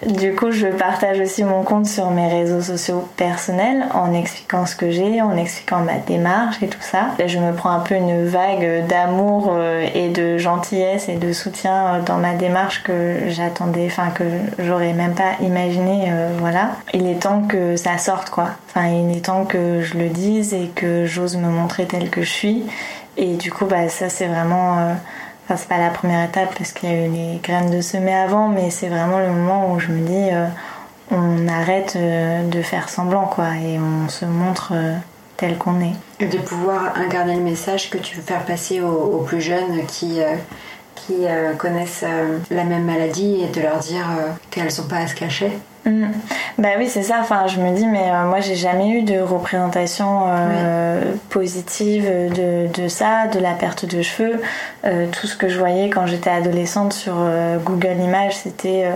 Du coup, je partage aussi mon compte sur mes réseaux sociaux personnels en expliquant ce que j'ai, en expliquant ma démarche et tout ça. Je me prends un peu une vague d'amour euh, et de gentillesse et de soutien euh, dans ma démarche que j'attendais, enfin que j'aurais même pas imaginé. Euh, voilà. Il est temps que ça sorte quoi. Enfin, il est temps que je le dise et que j'ose me montrer telle que je suis. Et du coup, bah ça c'est vraiment Enfin, c'est pas la première étape parce qu'il y a eu les graines de semer avant, mais c'est vraiment le moment où je me dis euh, on arrête euh, de faire semblant quoi et on se montre euh, tel qu'on est. Et de pouvoir incarner le message que tu veux faire passer aux, plus jeunes qui, qui connaissent la même maladie et de leur dire qu'elles sont pas à se cacher. Mm. Bah oui, c'est ça. Enfin, je me dis, mais euh, moi, j'ai jamais eu de représentation euh, positive de, de, ça, de la perte de cheveux. Euh, tout ce que je voyais quand j'étais adolescente sur Google Images, c'était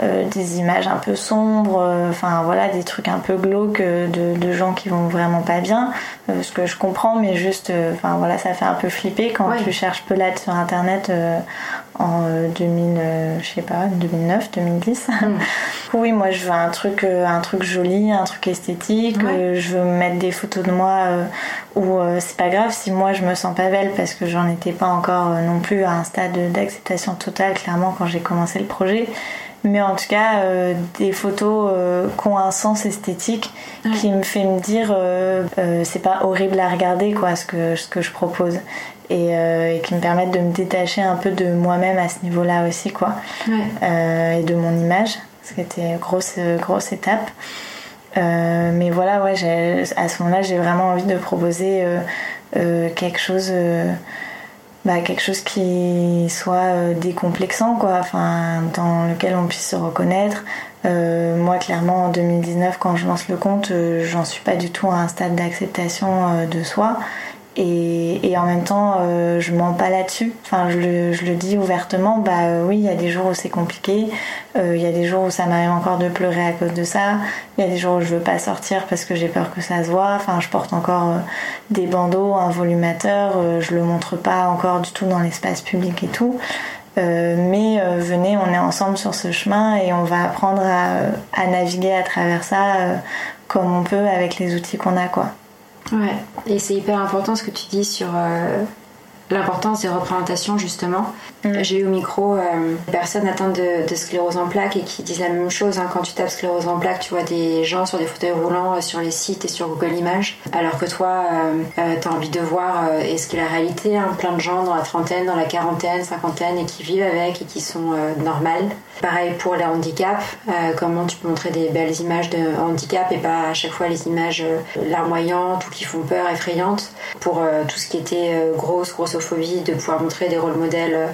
des images un peu sombres, enfin voilà, des trucs un peu glauques de, de, gens qui vont vraiment pas bien. ce que je comprends, mais juste, enfin voilà, ça fait un peu flipper quand tu cherches pelade sur internet en 2000, je sais pas, 2009, 2010. Mm. oui, moi je veux un truc, euh, un truc joli, un truc esthétique. Euh, je veux mettre des photos de moi euh, où c'est pas grave si moi je me sens pas belle parce que j'en étais pas encore non plus à un stade d'acceptation totale clairement quand j'ai commencé le projet. Mais en tout cas, des photos qui ont un sens esthétique qui me fait me dire c'est pas horrible à regarder quoi ce que, ce que je propose. Et, et, qui me permettent de me détacher un peu de moi-même à ce niveau-là aussi quoi et de mon image c'était une grosse, grosse étape. Euh, mais voilà, ouais, à ce moment-là, j'ai vraiment envie de proposer euh, euh, quelque chose. Bah, quelque chose qui soit décomplexant quoi enfin dans lequel on puisse se reconnaître moi clairement en 2019 quand je lance le compte j'en suis pas du tout à un stade d'acceptation de soi et, en même temps, euh, je mens pas là-dessus. Enfin, je le, je le, dis ouvertement. Bah euh, oui, il y a des jours où c'est compliqué. Euh, il y a des jours où ça m'arrive encore de pleurer à cause de ça. Il y a des jours où je veux pas sortir parce que j'ai peur que ça se voit. Enfin, je porte encore des bandeaux, un volumateur. je le montre pas encore du tout dans l'espace public et tout. mais venez, on est ensemble sur ce chemin et on va apprendre à, à naviguer à travers ça comme on peut avec les outils qu'on a, quoi. Ouais, et c'est hyper important ce que tu dis sur euh, l'importance des représentations justement. Mm. J'ai eu au micro euh, des personnes atteintes de, sclérose en plaques et qui disent la même chose. Hein. Quand tu tapes sclérose en plaques, tu vois des gens sur des fauteuils roulants euh, sur les sites et sur Google Images, alors que toi, euh, tu as envie de voir et ce qu'est la réalité. Hein. Plein de gens dans la trentaine, dans la quarantaine, cinquantaine et qui vivent avec et qui sont normales. Pareil pour les handicaps, comment tu peux montrer des belles images de handicap et pas à chaque fois les images larmoyantes ou qui font peur, effrayantes. Pour tout ce qui était grosse, grossophobie, de pouvoir montrer des rôles modèles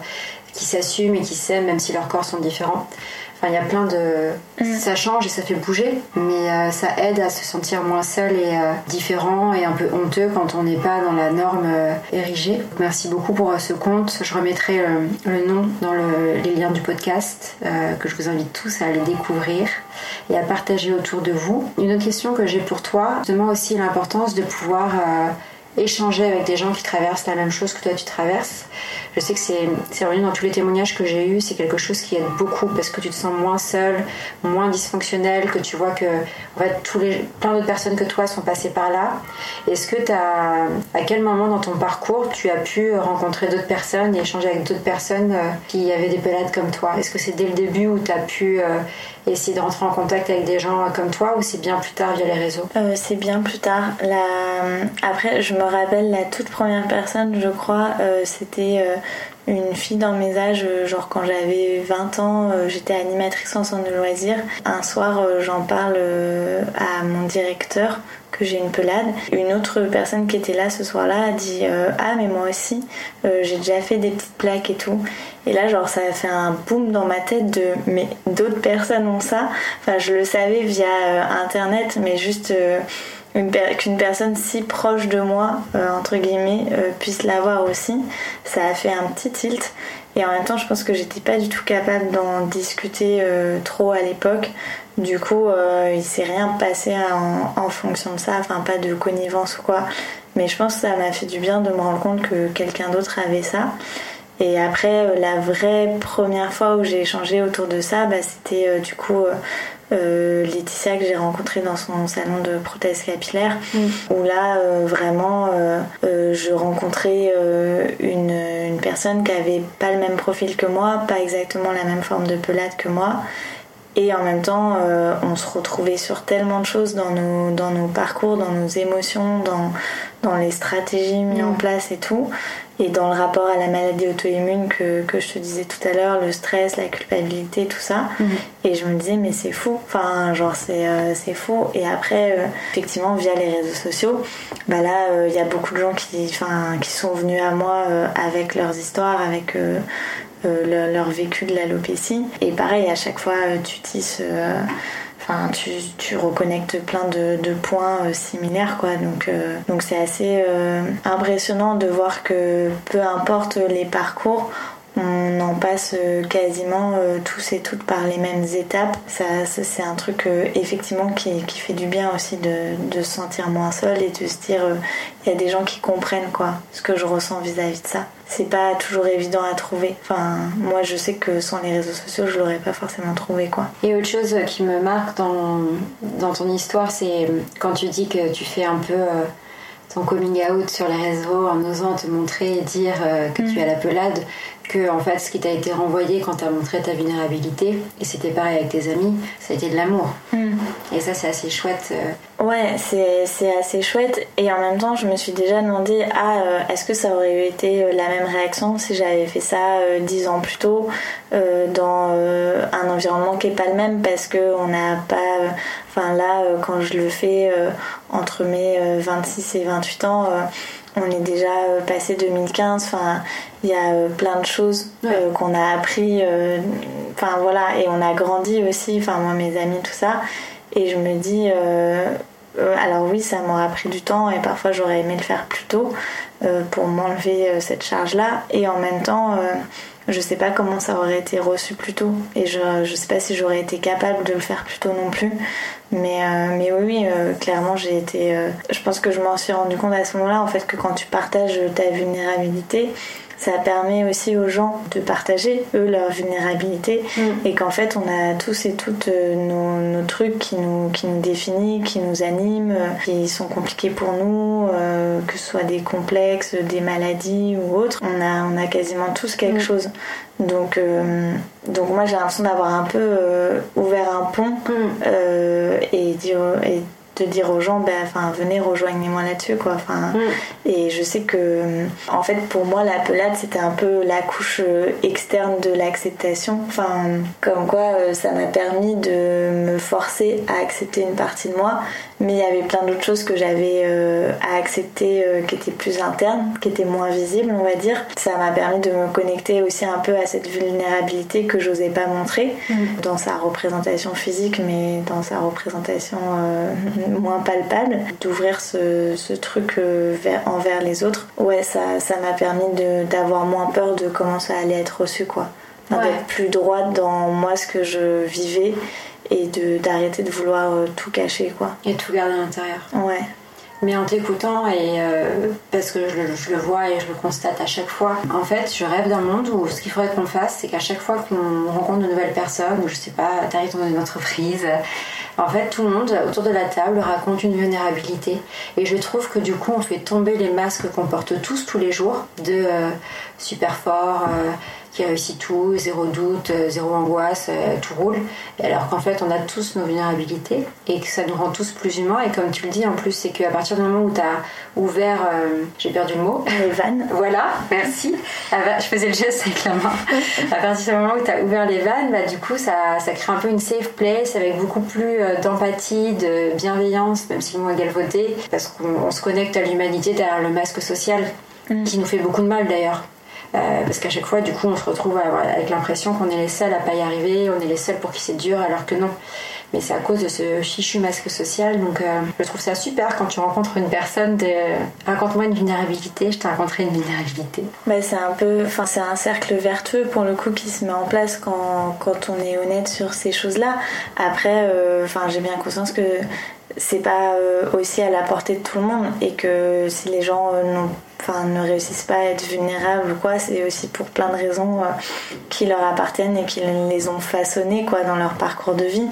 qui s'assument et qui s'aiment même si leurs corps sont différents. Enfin, il y a plein de. Mm. Ça change et ça fait bouger, mais euh, ça aide à se sentir moins seul et euh, différent et un peu honteux quand on n'est pas dans la norme euh, érigée. Merci beaucoup pour ce compte. Je remettrai le nom dans les liens du podcast que je vous invite tous à aller découvrir et à partager autour de vous. Une autre question que j'ai pour toi, justement aussi l'importance de pouvoir échanger avec des gens qui traversent la même chose que toi tu traverses. Je sais que c'est revenu dans tous les témoignages que j'ai eus, c'est quelque chose qui aide beaucoup parce que tu te sens moins seul, moins dysfonctionnel, que tu vois que en fait, tous les, plein d'autres personnes que toi sont passées par là. Est-ce que tu as, à quel moment dans ton parcours tu as pu rencontrer d'autres personnes et échanger avec d'autres personnes euh, qui avaient des pelades comme toi? Est-ce que c'est dès le début où tu as pu euh, essayer de rentrer en contact avec des gens comme toi ou c'est bien plus tard via les réseaux? Euh, C'est bien plus tard. Après, je me rappelle la toute première personne, je crois, euh, c'était euh, une fille dans mes âges, genre quand j'avais 20 ans, j'étais animatrice en centre de loisirs. Un soir, j'en parle à mon directeur que j'ai une pelade. Une autre personne qui était là ce soir-là a dit Ah, mais moi aussi, j'ai déjà fait des petites plaques et tout. Et là, genre, ça a fait un boom dans ma tête de mais d'autres personnes ont ça. Enfin, je le savais via euh, internet, mais juste euh, qu'une personne si proche de moi, euh, entre guillemets, puisse l'avoir aussi. Ça a fait un petit tilt. Et en même temps, je pense que j'étais pas du tout capable d'en discuter trop à l'époque. Du coup, il s'est rien passé en, fonction de ça, enfin pas de connivence ou quoi. Mais je pense que ça m'a fait du bien de me rendre compte que quelqu'un d'autre avait ça. Et après, euh, la vraie première fois où j'ai échangé autour de ça, bah, c'était euh, du coup euh, Laetitia que j'ai rencontrée dans son salon de prothèse capillaire, mm. où là, vraiment, je rencontrais une, une, personne qui avait pas le même profil que moi, pas exactement la même forme de pelade que moi. Et en même temps, on se retrouvait sur tellement de choses dans nos, dans nos parcours, dans nos émotions, dans, dans les stratégies mises en mm. place et tout. Et dans le rapport à la maladie auto-immune que, que, je te disais tout à l'heure, le stress, la culpabilité, tout ça. Mm. Et je me disais, mais c'est fou. Enfin, genre, c'est euh, c'est fou. Et après, euh, effectivement, via les réseaux sociaux, bah là, euh, il y a beaucoup de gens qui, qui sont venus à moi avec leurs histoires, avec leur, leur, vécu de l'alopécie. Et pareil, à chaque fois, tu tisses tu, tu, reconnectes plein de, points euh, similaires, quoi. Donc, euh, donc c'est assez euh, impressionnant de voir que peu importe les parcours, on en passe quasiment tous et toutes par les mêmes étapes. Ça, c'est un truc effectivement qui, fait du bien aussi de, de, se sentir moins seul et de se dire il y a des gens qui comprennent quoi ce que je ressens vis-à-vis -vis de ça c'est pas toujours évident à trouver. Enfin, moi je sais que sans les réseaux sociaux, je l'aurais pas forcément trouvé quoi. Et autre chose qui me marque dans, dans ton histoire, c'est quand tu dis que tu fais un peu euh, ton coming out sur les réseaux en osant te montrer et dire euh, que tu mm. as la pelade, que en fait ce qui t'a été renvoyé quand tu as montré ta vulnérabilité, et c'était pareil avec tes amis, ça a été de l'amour. Mm. Et ça c'est assez chouette. Euh. Ouais, c'est assez chouette. Et en même temps, je me suis déjà demandé, ah, euh, est-ce que ça aurait été la même réaction si j'avais fait ça dix ans plus tôt dans un environnement qui est pas le même parce qu'on n'a pas... Enfin là, quand je le fais entre mes 26 et 28 ans on est déjà euh, passé 2015. Enfin, il y a euh, plein de choses euh, qu'on a appris. Enfin voilà, et on a grandi aussi. Enfin moi, mes amis, tout ça. Et je me dis, alors oui, ça m'aura pris du temps et parfois j'aurais aimé le faire plus tôt pour m'enlever cette charge-là. Et en même temps, je sais pas comment ça aurait été reçu plus tôt. Et je, je sais pas si j'aurais été capable de le faire plus tôt non plus. Mais, euh, mais oui, euh, clairement, j'ai été. Euh, je pense que je m'en suis rendu compte à ce moment-là, en fait, que quand tu partages ta vulnérabilité, ça permet aussi aux gens de partager eux leur vulnérabilité mm. et qu'en fait on a tous et toutes nos, trucs qui nous, qui nous définissent, qui nous animent, qui sont compliqués pour nous, que ce soit des complexes, des maladies ou autres. On a, on a quasiment tous quelque mm. chose. Donc, euh, donc moi j'ai l'impression d'avoir un peu euh, ouvert un pont mm. euh, et, et de dire aux gens, ben, enfin, venez rejoignez-moi là-dessus, quoi. Enfin, mm. Et je sais que, en fait, pour moi, la pelade, c'était un peu la couche externe de l'acceptation. Enfin, comme quoi, ça m'a permis de me forcer à accepter une partie de moi, mais il y avait plein d'autres choses que j'avais euh, à accepter euh, qui étaient plus internes, qui étaient moins visibles, on va dire. Ça m'a permis de me connecter aussi un peu à cette vulnérabilité que j'osais pas montrer mm. dans sa représentation physique, mais dans sa représentation euh, moins palpable, d'ouvrir ce, ce truc vers, envers les autres. Ouais, ça m'a permis d'avoir moins peur de comment ça allait être reçu, quoi. D'être plus droite dans moi ce que je vivais et d'arrêter de, vouloir euh, tout cacher quoi. Et tout garder à l'intérieur. Ouais. Mais en t'écoutant, et euh, parce que je, le vois et je le constate à chaque fois, en fait, je rêve d'un monde où ce qu'il faudrait qu'on fasse, c'est qu'à chaque fois qu'on rencontre de nouvelles personnes, ou je sais pas, t'arrives dans une entreprise, en fait, tout le monde autour de la table raconte une vulnérabilité. Et je trouve que du coup, on fait tomber les masques qu'on porte tous tous les jours de euh, super fort qui réussit tout, zéro doute, euh, zéro angoisse, euh, tout roule. alors qu'en fait, on a tous nos vulnérabilités et que ça nous rend tous plus humains. Et comme tu le dis, en plus, c'est qu'à partir du moment où tu as ouvert, euh, j'ai perdu le mot, les vannes. voilà, merci. Je faisais le geste avec la main. à partir du moment où tu as ouvert les vannes, bah, du coup, ça, ça crée un peu une safe place avec beaucoup plus d'empathie, de bienveillance, même si le mot est galvaudé, parce qu'on se connecte à l'humanité derrière le masque social, mm. qui nous fait beaucoup de mal d'ailleurs. Euh, parce qu'à chaque fois, du coup, on se retrouve avec l'impression qu'on est les seuls à pas y arriver, on est les seuls pour qui c'est dur, alors que non. mais c'est à cause de ce fichu masque social. Donc euh, je trouve ça super quand tu rencontres une personne de raconte-moi une vulnérabilité, je t'ai raconté une vulnérabilité. Bah, c'est un peu, enfin c'est un cercle vertueux pour le coup qui se met en place quand, quand on est honnête sur ces choses-là. Après, euh, enfin j'ai bien conscience que c'est pas euh, aussi à la portée de tout le monde et que si les gens n'ont enfin, ne réussissent pas à être vulnérables ou quoi, c'est aussi pour plein de raisons euh, qui leur appartiennent et qui les ont façonnés quoi, dans leur parcours de vie.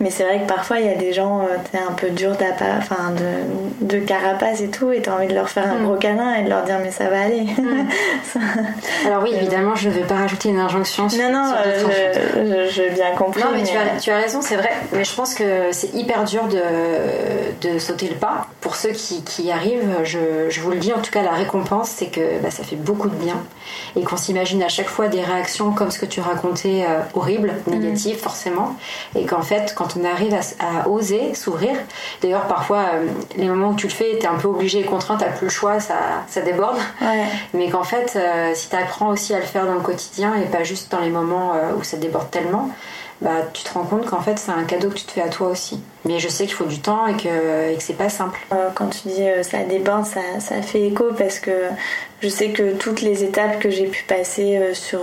Mais c'est vrai que parfois il y a des gens, euh, un peu dur enfin, de, de carapace et tout, et t'as envie de leur faire un mm. gros câlin et de leur dire mais ça va aller. Mm. Alors oui, évidemment, je ne veux pas rajouter une injonction sur Non, non, euh, je, je, bien compris. Non, mais, Tu, as, tu, as, raison, c'est vrai. Mais je pense que c'est hyper dur de, de sauter le pas. Pour ceux qui, qui y arrivent, je, je vous le dis, en tout cas, la pense, c'est que bah, ça fait beaucoup de bien. Et qu'on s'imagine à chaque fois des réactions comme ce que tu racontais, euh, horribles, mhm. négatives forcément, et qu'en fait, quand on arrive à, oser s'ouvrir, d'ailleurs parfois euh, les moments où tu le fais, tu es un peu obligé et contraint, t'as plus le choix, ça, ça déborde, mais qu'en fait, euh, si tu apprends aussi à le faire dans le quotidien et pas juste dans les moments où ça déborde tellement, bah, tu te rends compte qu'en fait c'est un cadeau que tu te fais à toi aussi. Mais je sais qu'il faut du temps et que, et que c'est pas simple. Euh, quand tu dis euh, ça ça, ça fait écho parce que je sais que toutes les étapes que j'ai pu passer euh, sur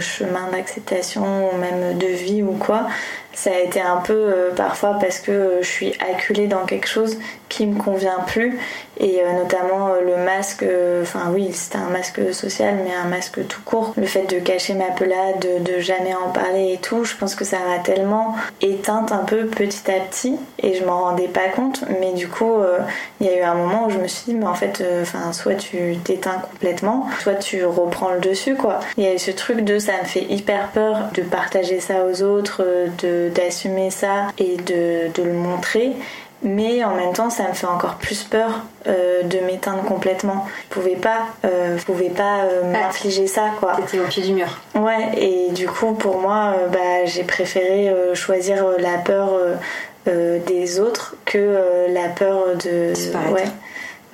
chemin d'acceptation ou même de vie ou quoi, ça a été un peu parfois parce que je suis acculée dans quelque chose qui me convient plus. Et euh, notamment euh, le masque euh, enfin oui c'était un masque social mais un masque tout court. Le fait de cacher ma pelade de, de jamais en parler et tout je pense que ça m'a tellement éteinte un peu petit à petit et je m'en rendais pas compte. Mais du coup il y a eu un moment où je me suis dit mais en fait enfin soit tu t'éteins complètement soit tu reprends le dessus quoi. Il y a eu ce truc de ça me fait hyper peur de partager ça aux autres de d'assumer ça et de, de le montrer mais en même temps ça me fait encore plus peur euh, de m'éteindre complètement. Je pouvais pas euh, je pouvais pas euh, m'infliger ça quoi. t'étais au pied du mur. Ouais et du coup pour moi bah, j'ai préféré choisir la peur des autres que la peur de ouais.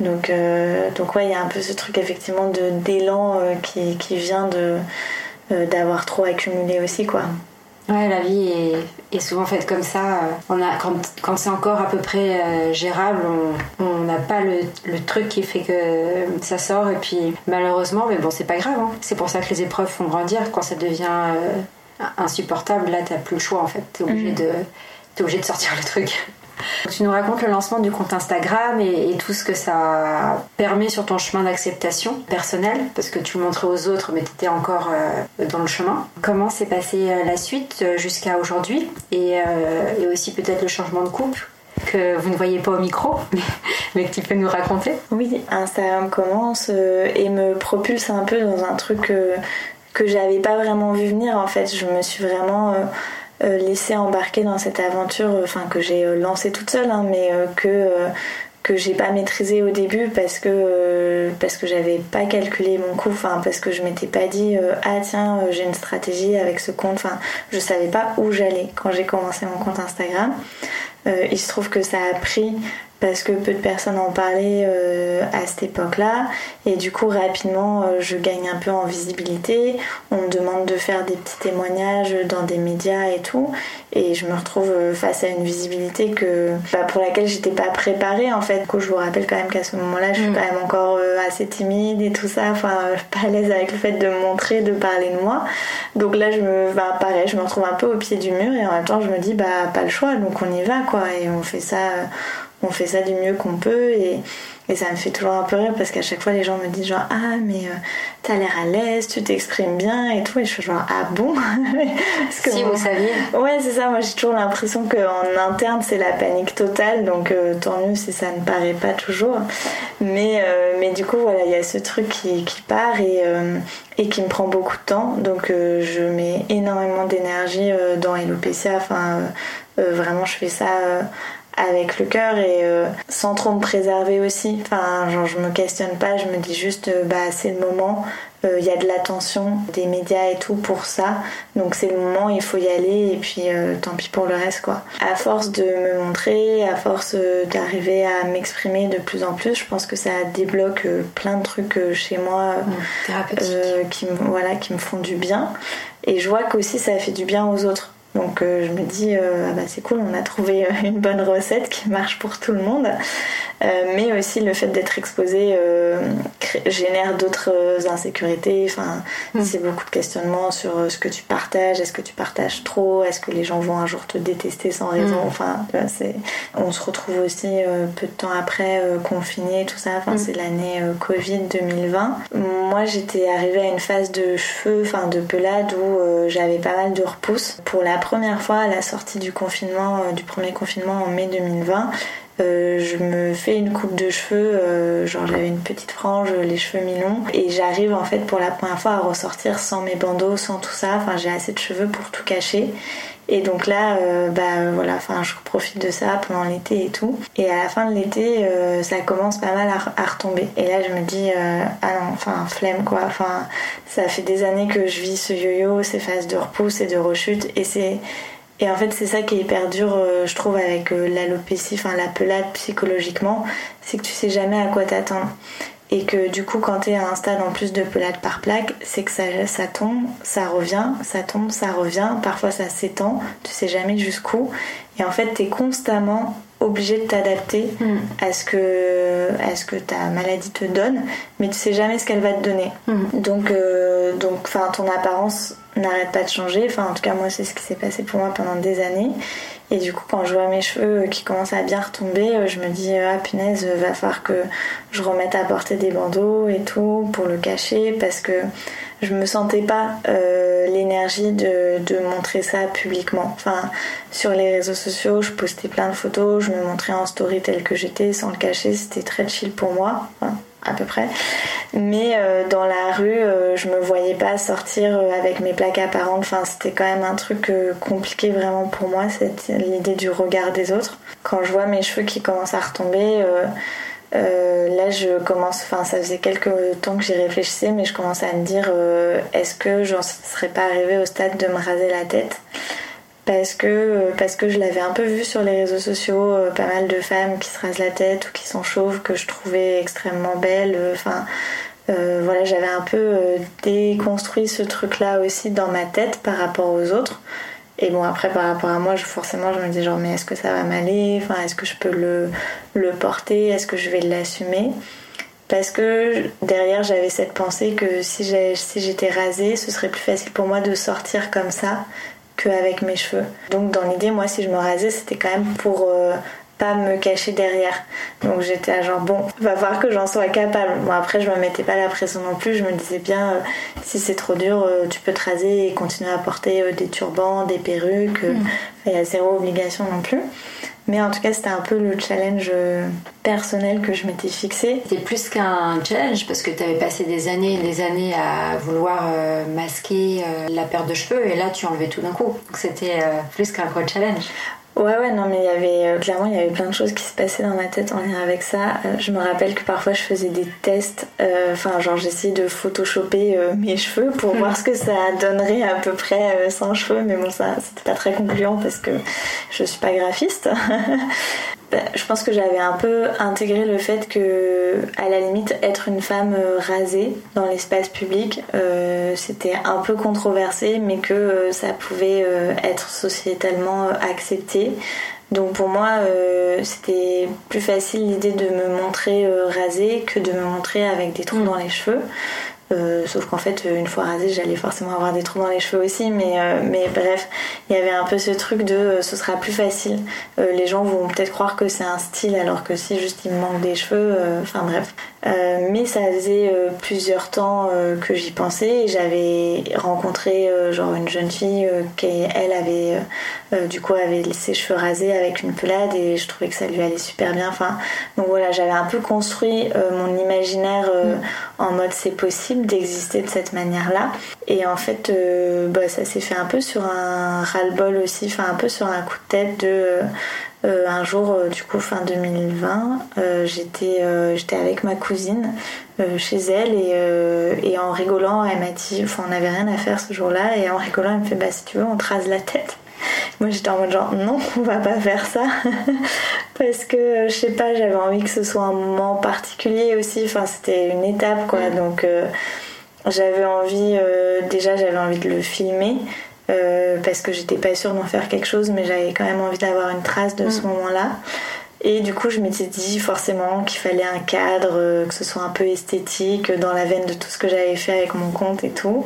Donc donc ouais il y a un peu ce truc effectivement de d'élan qui, qui vient de d'avoir trop accumulé aussi quoi Ouais, la vie est, souvent faite comme ça. On a, quand, quand c'est encore à peu près euh, gérable, on n'a pas le, le, truc qui fait que ça sort. Et puis malheureusement, mais bon, c'est pas grave. Hein. C'est pour ça que les épreuves font grandir. Quand ça devient euh, insupportable, là, t'as plus le choix en fait. T'es obligé, mm. de, es obligé de sortir le truc. Tu nous racontes le lancement du compte Instagram et, tout ce que ça permet sur ton chemin d'acceptation personnelle, parce que tu le montrais aux autres, mais tu étais encore euh, dans le chemin. Comment s'est passée euh, la suite euh, jusqu'à aujourd'hui? Et, aussi peut-être le changement de couple que vous ne voyez pas au micro, mais que tu peux nous raconter? Oui, Instagram commence et me propulse un peu dans un truc que j'avais pas vraiment vu venir en fait. Je me suis vraiment euh, laisser embarquer dans cette aventure, euh, enfin que j'ai euh, lancée toute seule, hein, mais que que j'ai pas maîtrisé au début parce que parce j'avais pas calculé mon coût enfin parce que je m'étais pas dit ah tiens j'ai une stratégie avec ce compte enfin je savais pas où j'allais quand j'ai commencé mon compte Instagram. Il se trouve que ça a pris parce que peu de personnes en parlaient euh, à cette époque-là. Et du coup, rapidement, euh, je gagne un peu en visibilité. On me demande de faire des petits témoignages dans des médias et tout. Et je me retrouve euh, face à une visibilité que, bah, pour laquelle j'étais pas préparée en fait. Du coup, je vous rappelle quand même qu'à ce moment-là, je suis mm. quand même encore assez timide et tout ça. Enfin, pas à l'aise avec le fait de me montrer, de parler de moi. Donc là, je me, bah, pareil, je me retrouve un peu au pied du mur et en même temps, je me dis, bah, pas le choix. Donc on y va quoi. Et on fait ça on fait ça du mieux qu'on peut et, ça me fait toujours un peu rire parce qu'à chaque fois les gens me disent genre ah mais euh, t'as l'air à l'aise, tu t'exprimes bien et tout. Et je suis genre ah bon? Si vous saviez. Ouais c'est ça, moi j'ai toujours l'impression qu'en interne c'est la panique totale. Donc euh, tant mieux si ça ne paraît pas toujours. Mais, euh, mais du coup voilà il y a ce truc qui, part et, et qui me prend beaucoup de temps. Donc je mets énormément d'énergie dans LOPCA, enfin vraiment je fais ça avec le cœur et euh, sans trop me préserver aussi. Enfin, genre, je me questionne pas, je me dis juste, euh, bah, c'est le moment. Euh, il y a de l'attention des médias et tout pour ça, donc c'est le moment, il faut y aller et puis tant pis pour le reste quoi. À force de me montrer, à force d'arriver à m'exprimer de plus en plus, je pense que ça débloque plein de trucs chez moi qui, me, voilà, qui me font du bien. Et je vois qu'aussi ça fait du bien aux autres Donc je me dis, ah bah c'est cool, on a trouvé une bonne recette qui marche pour tout le monde. mais aussi le fait d'être exposé génère d'autres insécurités. Enfin, mm. c'est beaucoup de questionnements sur ce que tu partages. Est-ce que tu partages trop Est-ce que les gens vont un jour te détester sans raison? Mm. Enfin, c'est... on se retrouve aussi peu de temps après confiné, tout ça. Enfin, mm. c'est l'année Covid 2020. Moi, j'étais arrivée à une phase de cheveux, enfin de pelade où euh, j'avais pas mal de repousses. Pour la première fois à la sortie du confinement, euh, du premier confinement en mai 2020, euh, je me fais une coupe de cheveux, genre j'avais une petite frange, les cheveux mi-longs, et j'arrive en fait pour la première fois à ressortir sans mes bandeaux, sans tout ça. Enfin, j'ai assez de cheveux pour tout cacher. Et donc là, euh, bah voilà, enfin, je profite de ça pendant l'été et tout. Et à la fin de l'été, euh, ça commence pas mal à, retomber. Et là, je me dis, euh, ah non, enfin, flemme quoi. Enfin, ça fait des années que je vis ce yo-yo, ces phases de repousse et de rechute. Et c'est et en fait, c'est ça qui est hyper dur, je trouve, avec l'alopécie, enfin la pelade psychologiquement, c'est que tu sais jamais à quoi t'attendre. Et que du coup, quand tu es à un stade en plus de pelade par plaque, c'est que ça, ça tombe, ça revient, ça tombe, ça revient. Parfois, ça s'étend, tu sais jamais jusqu'où. Et en fait, tu es constamment obligé de t'adapter mm. à ce que à ce que ta maladie te donne mais tu sais jamais ce qu'elle va te donner mm. donc euh, donc enfin ton apparence n'arrête pas de changer. Enfin en tout cas moi c'est ce qui s'est passé pour moi pendant des années. Et du coup, quand je vois mes cheveux qui commencent à bien retomber, euh, je me dis ah punaise, va falloir que je remette à porter des bandeaux et tout pour le cacher parce que je me sentais pas euh, l'énergie de, de, montrer ça publiquement. Enfin, sur les réseaux sociaux, je postais plein de photos, je me montrais en story tel que j'étais sans le cacher, c'était très chill pour moi à peu près. Mais euh, dans la rue, euh, je me voyais pas sortir euh, avec mes plaques apparentes. Enfin, c'était quand même un truc compliqué vraiment pour moi, l'idée du regard des autres. Quand je vois mes cheveux qui commencent à retomber, là je commence, enfin ça faisait quelques temps que j'y réfléchissais, mais je commence à me dire est-ce que je serais pas arrivée au stade de me raser la tête? Parce que euh, parce que je l'avais un peu vu sur les réseaux sociaux euh, pas mal de femmes qui se rasent la tête ou qui sont chauves que je trouvais extrêmement belles. Euh, enfin voilà j'avais un peu déconstruit ce truc là aussi dans ma tête par rapport aux autres. Et bon après par rapport à moi je, forcément je me dis genre mais est-ce que ça va m'aller? Enfin est-ce que je peux le, le porter? Est-ce que je vais l'assumer? Parce que derrière j'avais cette pensée que si j'étais rasée ce serait plus facile pour moi de sortir comme ça qu'avec mes cheveux. Donc dans l'idée, moi, si je me rasais, c'était quand même pour euh, pas me cacher derrière. Donc j'étais à genre bon, va voir que j'en sois capable. Bon après je me mettais pas la pression non plus, je me disais bien euh, si c'est trop dur, euh, tu peux te raser et continuer à porter des turbans, des perruques. Il y a zéro obligation non plus. Mais en tout cas, c'était un peu le challenge euh, personnel que je m'étais fixé. C'était plus qu'un challenge parce que tu avais passé des années et des années à vouloir euh, masquer euh, la perte de cheveux et là tu enlevais tout d'un coup. Donc c'était plus qu'un gros challenge. Ouais, ouais, non, mais il y avait euh, clairement, il y avait plein de choses qui se passaient dans ma tête en lien avec ça. Euh, je me rappelle que parfois je faisais des tests, euh, enfin, genre j'essayais de photoshopper mes cheveux pour voir ce que ça donnerait à peu près sans cheveux, mais bon, ça c'était pas très concluant parce que je suis pas graphiste. Bah, je pense que j'avais un peu intégré le fait que, à la limite, être une femme euh, rasée dans l'espace public, euh, c'était un peu controversé, mais que euh, ça pouvait être sociétalement accepté. Donc pour moi, c'était plus facile l'idée de me montrer rasée que de me montrer avec des trous dans les cheveux. Euh, sauf qu'en fait, une fois rasée, j'allais forcément avoir des trous dans les cheveux aussi. Mais, euh, bref, il y avait un peu ce truc de euh, ce sera plus facile. les gens vont peut-être croire que c'est un style alors que si juste il me manque des cheveux. Enfin bref. Mais ça faisait plusieurs temps que j'y pensais. J'avais rencontré genre une jeune fille qui, elle, avait du coup avait ses cheveux rasés avec une pelade et je trouvais que ça lui allait super bien. Enfin, donc voilà, j'avais un peu construit mon imaginaire en mode c'est possible d'exister de cette manière-là. Et en fait, euh, bah, ça s'est fait un peu sur un ras-le-bol aussi, enfin un peu sur un coup de tête de euh, un jour, euh, du coup, fin 2020, j'étais j'étais avec ma cousine chez elle et, et, en rigolant, elle m'a dit, enfin on n'avait rien à faire ce jour-là, et en rigolant, elle me fait, bah si tu veux, on te rase la tête. Moi j'étais en mode genre non, on va pas faire ça parce que je sais pas, j'avais envie que ce soit un moment particulier aussi. Enfin, c'était une étape quoi. Donc j'avais envie, euh, déjà j'avais envie de le filmer, parce que j'étais pas sûre d'en faire quelque chose, mais j'avais quand même envie d'avoir une trace de ce mm. moment-là. Et du coup, je m'étais dit forcément qu'il fallait un cadre, que ce soit un peu esthétique, dans la veine de tout ce que j'avais fait avec mon compte et tout.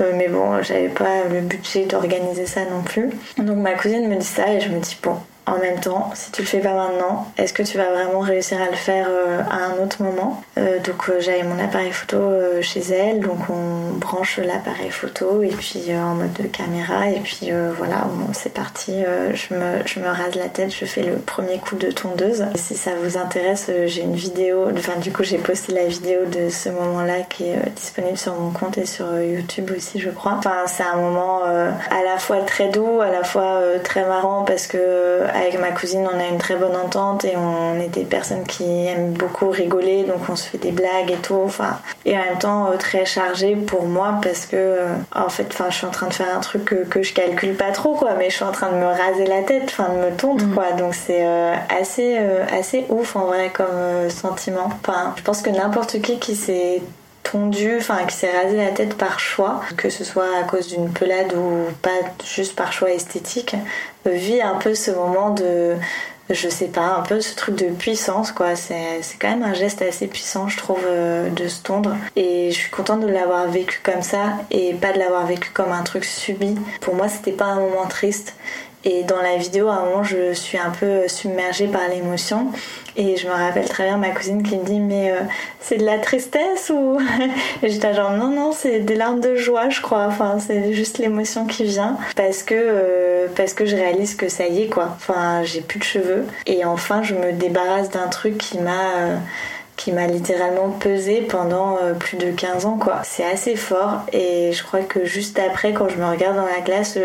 mais bon, j'avais pas le budget d'organiser ça non plus. Donc ma cousine me dit ça et je me dis bon, en même temps, si tu le fais pas maintenant, est-ce que tu vas vraiment réussir à le faire euh, à un autre moment? Euh, Donc euh, j'avais mon appareil photo chez elle, donc on branche l'appareil photo et puis en mode de caméra et puis voilà, c'est parti. je, me, je me rase la tête, je fais le premier coup de tondeuse. si ça vous intéresse, j'ai une vidéo, enfin du coup j'ai posté la vidéo de ce moment-là qui est disponible sur mon compte et sur YouTube aussi je crois. Enfin c'est un moment à la fois très doux, à la fois très marrant parce que avec ma cousine, on a une très bonne entente et on est des personnes qui aiment beaucoup rigoler, donc on se fait des blagues et tout. Enfin, et en même temps euh, très chargé pour moi parce que euh, en fait, enfin, je suis en train de faire un truc que, je calcule pas trop, quoi. Mais je suis en train de me raser la tête, enfin, de me tondre, mm. quoi. Donc c'est euh, assez assez ouf en vrai comme sentiment. Enfin, je pense que n'importe qui qui s'est tondu, enfin qui s'est rasé la tête par choix, que ce soit à cause d'une pelade ou pas juste par choix esthétique, vit un peu ce moment de je sais pas, un peu ce truc de puissance, quoi. C'est, quand même un geste assez puissant, je trouve, euh, de se tondre. Et je suis contente de l'avoir vécu comme ça et pas de l'avoir vécu comme un truc subi. Pour moi, c'était pas un moment triste. Et dans la vidéo, à un moment, je suis un peu submergée par l'émotion. Et je me rappelle très bien ma cousine qui me dit Mais euh, c'est de la tristesse ou. Et j'étais genre Non, non, c'est des larmes de joie, je crois. Enfin, c'est juste l'émotion qui vient. Parce que, euh, parce que je réalise que ça y est, quoi. Enfin, j'ai plus de cheveux. Et enfin, je me débarrasse d'un truc qui m'a. Euh, qui m'a littéralement pesé pendant plus de 15 ans quoi. C'est assez fort et je crois que juste après quand je me regarde dans la glace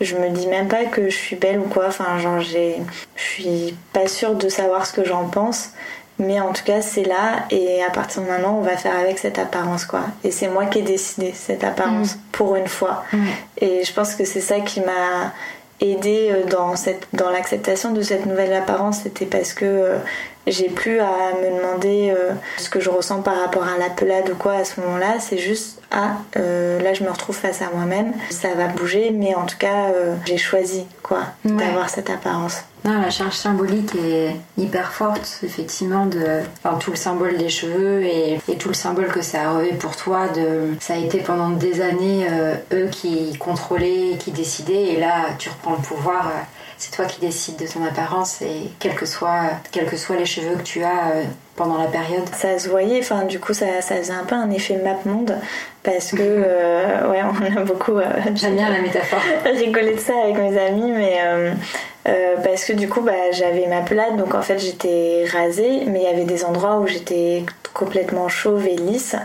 je me dis même pas que je suis belle ou quoi. Enfin, genre, j'ai, je suis pas sûre de savoir ce que j'en pense. Mais en tout cas, c'est là et à partir de maintenant, on va faire avec cette apparence, quoi. Et c'est moi qui ai décidé cette apparence mm. pour une fois. Mm. Et je pense que c'est ça qui m'a aidé euh, dans, cette, dans l'acceptation de cette nouvelle apparence. C'était parce que euh, j'ai plus à me demander euh, ce que je ressens par rapport à la pelade ou quoi à ce moment-là. C'est juste ah euh, là je me retrouve face à moi-même. Ça va bouger, mais en tout cas euh, j'ai choisi quoi d'avoir cette apparence. Non, la charge symbolique est hyper forte, effectivement, de enfin, tout le symbole des cheveux et, tout le symbole que ça a revêt pour toi. De, ça a été pendant des années eux qui contrôlaient, qui décidaient, et là tu reprends le pouvoir c'est toi qui décides de ton apparence et quels que soient, quels que soient les cheveux que tu as euh, pendant la période. Ça se voyait, enfin du coup ça, ça faisait un peu un effet map monde parce que euh, ouais on a beaucoup euh, j'aime bien la métaphore rigolé de ça avec mes amis mais parce que du coup bah, j'avais ma pelade donc en fait j'étais rasée mais il y avait des endroits où j'étais complètement chauve et lisse.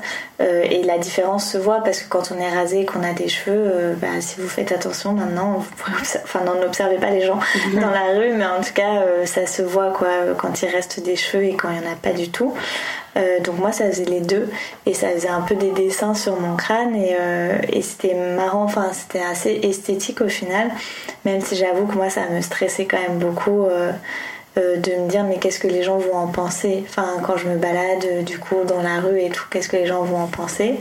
Euh, et la différence se voit parce que quand on est rasé et qu'on a des cheveux, euh, bah, si vous faites attention maintenant, vous enfin n'observez pas les gens dans la rue, mais en tout cas euh, ça se voit quoi quand il reste des cheveux et quand il n'y en a pas du tout. donc moi ça faisait les deux et ça faisait un peu des dessins sur mon crâne et, et c'était marrant, enfin c'était assez esthétique au final, même si j'avoue que moi ça me stressait quand même beaucoup euh, de me dire mais qu'est-ce que les gens vont en penser? Enfin quand je me balade euh, du coup dans la rue et tout qu'est-ce que les gens vont en penser?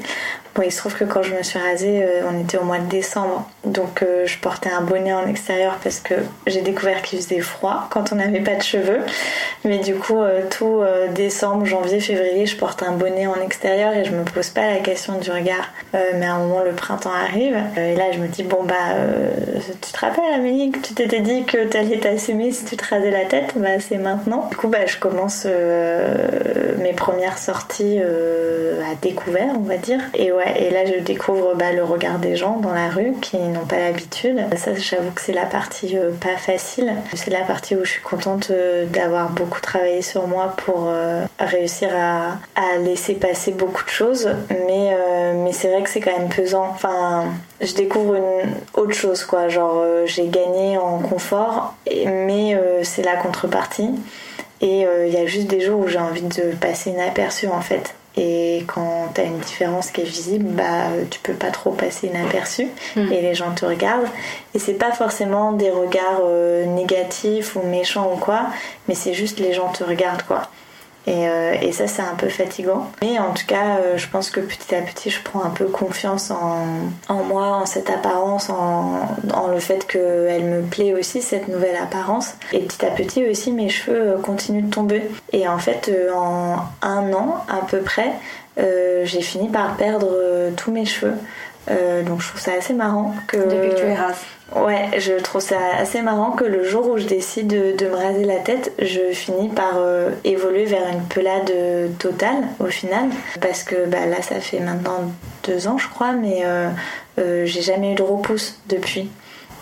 Bon il se trouve que quand je me suis rasée euh, on était au mois de décembre donc je portais un bonnet en extérieur parce que j'ai découvert qu'il faisait froid quand on n'avait pas de cheveux mais du coup tout décembre janvier février je porte un bonnet en extérieur et je me pose pas la question du regard mais à un moment le printemps arrive et là je me dis bon bah tu te rappelles Amélie que tu t'étais dit que t'allais t'assumer si tu te rasais la tête? Bah, c'est maintenant. Du coup, bah, je commence euh, mes premières sorties euh, à découvert, on va dire. Et ouais, et là, je découvre bah, le regard des gens dans la rue qui n'ont pas l'habitude. Ça, j'avoue que c'est la partie euh, pas facile. C'est la partie où je suis contente d'avoir beaucoup travaillé sur moi pour réussir à, laisser passer beaucoup de choses. Mais, mais c'est vrai que c'est quand même pesant. Enfin, je découvre une autre chose, quoi. Genre, j'ai gagné en confort, mais c'est la contre partie Et euh, il y a juste des jours où j'ai envie de passer inaperçu en fait. Et quand tu as une différence qui est visible, bah tu peux pas trop passer inaperçu hmm. et les gens te regardent. Et c'est pas forcément des regards euh, négatifs ou méchants ou quoi, mais c'est juste les gens te regardent quoi. Euh, et, ça, c'est un peu fatigant. Mais en tout cas, euh, je pense que petit à petit, je prends un peu confiance en, moi, en cette apparence, en, le fait qu'elle me plaît aussi, cette nouvelle apparence. Et petit à petit aussi, mes cheveux euh, continuent de tomber. Et en fait, en un an à peu près, j'ai fini par perdre tous mes cheveux. donc je trouve ça assez marrant que... Depuis que tu es rase. Ouais, je trouve ça assez marrant que le jour où je décide de, me raser la tête, je finis par euh, évoluer vers une pelade totale au final. Parce que bah, là, ça fait maintenant deux ans, je crois, mais euh, euh, j'ai jamais eu de repousse depuis.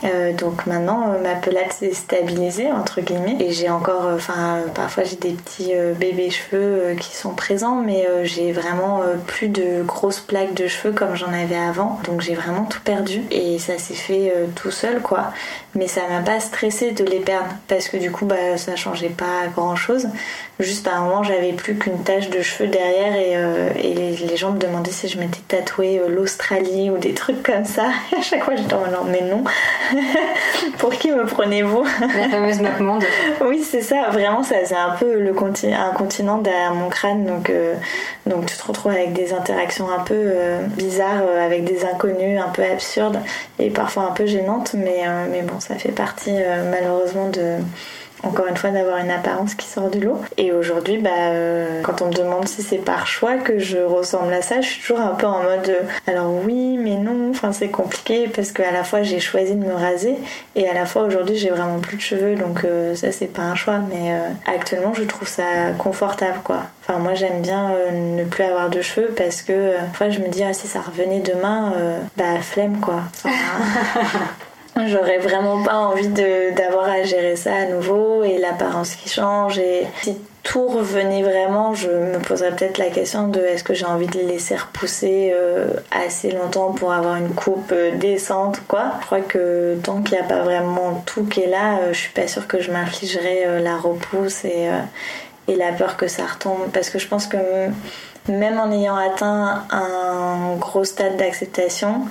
Euh, donc maintenant, euh, ma pelade s'est stabilisée entre guillemets et j'ai encore, euh, enfin parfois j'ai des petits bébés cheveux qui sont présents, mais j'ai vraiment plus de grosses plaques de cheveux comme j'en avais avant. Donc j'ai vraiment tout perdu et ça s'est fait tout seul quoi. Mais ça m'a pas stressé de les perdre parce que du coup bah ça changeait pas grand chose. Juste à un moment j'avais plus qu'une tache de cheveux derrière et, les, gens me demandaient si je m'étais tatoué l'Australie ou des trucs comme ça. à chaque fois j'étais en mode mais non. Pour qui me prenez-vous? La fameuse map monde. oui, c'est ça. Vraiment, ça c'est un peu le un continent derrière mon crâne. Donc, euh, donc tu te retrouves avec des interactions un peu euh, bizarres, euh, avec des inconnus, un peu absurdes et parfois un peu gênantes. Mais, mais bon, ça fait partie malheureusement de encore une fois d'avoir une apparence qui sort du lot. Et aujourd'hui, bah, euh, quand on me demande si c'est par choix que je ressemble à ça, je suis toujours un peu en mode euh, alors oui, mais non, enfin c'est compliqué parce qu'à la fois j'ai choisi de me raser et à la fois aujourd'hui j'ai vraiment plus de cheveux donc euh, ça c'est pas un choix, mais actuellement je trouve ça confortable quoi. Enfin moi j'aime bien ne plus avoir de cheveux parce que fois je me dis ah si ça revenait demain, bah flemme quoi. J'aurais vraiment pas envie d'avoir à gérer ça à nouveau et l'apparence qui change. Et si tout revenait vraiment, je me poserais peut-être la question de est-ce que j'ai envie de les laisser repousser euh, assez longtemps pour avoir une coupe euh, décente quoi. Je crois que tant qu'il n'y a pas vraiment tout qui est là, euh, je suis pas sûre que je m'infligerais la repousse et, et la peur que ça retombe. Parce que je pense que même en ayant atteint un gros stade d'acceptation,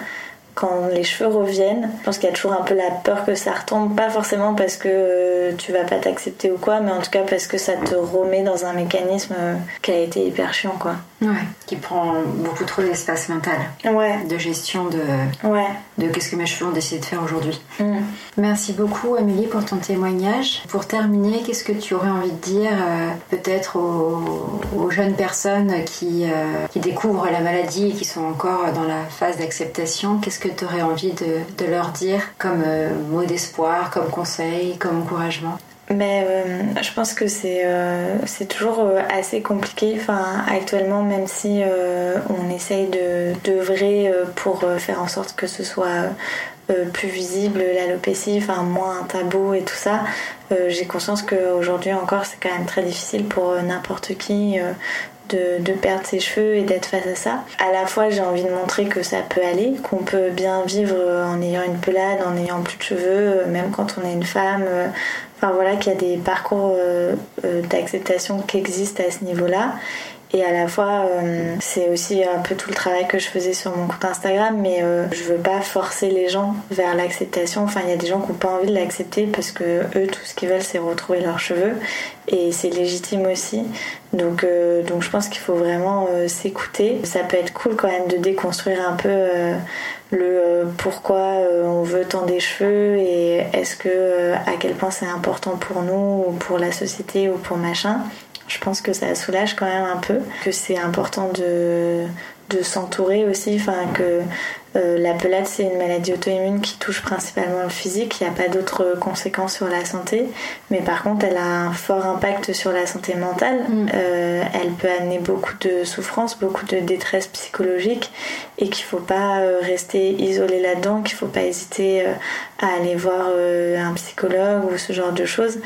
quand les cheveux reviennent, je pense qu'il y a toujours un peu la peur que ça retombe, pas forcément parce que tu vas pas t'accepter ou quoi, mais en tout cas parce que ça te remet dans un mécanisme qui a été hyper chiant quoi. Ouais, qui prend beaucoup trop d'espace mental. Ouais. De gestion de. Ouais. De qu'est-ce que mes cheveux ont décidé de faire aujourd'hui. Mm. Merci beaucoup Amélie pour ton témoignage. Pour terminer, qu'est-ce que tu aurais envie de dire euh, peut-être aux, jeunes personnes qui, qui découvrent la maladie et qui sont encore dans la phase d'acceptation? Qu'est-ce que tu aurais envie de, leur dire comme euh, mot d'espoir, comme conseil, comme encouragement? Mais euh, je pense que c'est euh, toujours assez compliqué enfin actuellement même si on essaye de d'œuvrer pour faire en sorte que ce soit plus visible l'alopécie enfin moins un tabou et tout ça j'ai conscience qu'aujourd'hui encore c'est quand même très difficile pour n'importe qui de, perdre ses cheveux et d'être face à ça. À la fois, j'ai envie de montrer que ça peut aller, qu'on peut bien vivre en ayant une pelade, en ayant plus de cheveux, même quand on est une femme. Voilà, qu'il y a des parcours euh, euh, d'acceptation qui existent à ce niveau-là. Et à la fois, euh, c'est aussi un peu tout le travail que je faisais sur mon compte Instagram, mais euh, je veux pas forcer les gens vers l'acceptation. Enfin, il y a des gens qui n'ont pas envie de l'accepter parce que eux, tout ce qu'ils veulent, c'est retrouver leurs cheveux. Et c'est légitime aussi. Donc, euh, donc je pense qu'il faut vraiment s'écouter. Ça peut être cool quand même de déconstruire un peu le pourquoi on veut tant des cheveux et est-ce que à quel point c'est important pour nous ou pour la société ou pour machin je pense que ça soulage quand même un peu, que c'est important de, de s'entourer aussi, enfin que euh, la pelade c'est une maladie auto-immune qui touche principalement le physique, il n'y a pas d'autres conséquences sur la santé, mais par contre elle a un fort impact sur la santé mentale, mm. euh, elle peut amener beaucoup de souffrance, beaucoup de détresse psychologique et qu'il ne faut pas euh, rester isolé là-dedans, qu'il ne faut pas hésiter à aller voir un psychologue ou ce genre de choses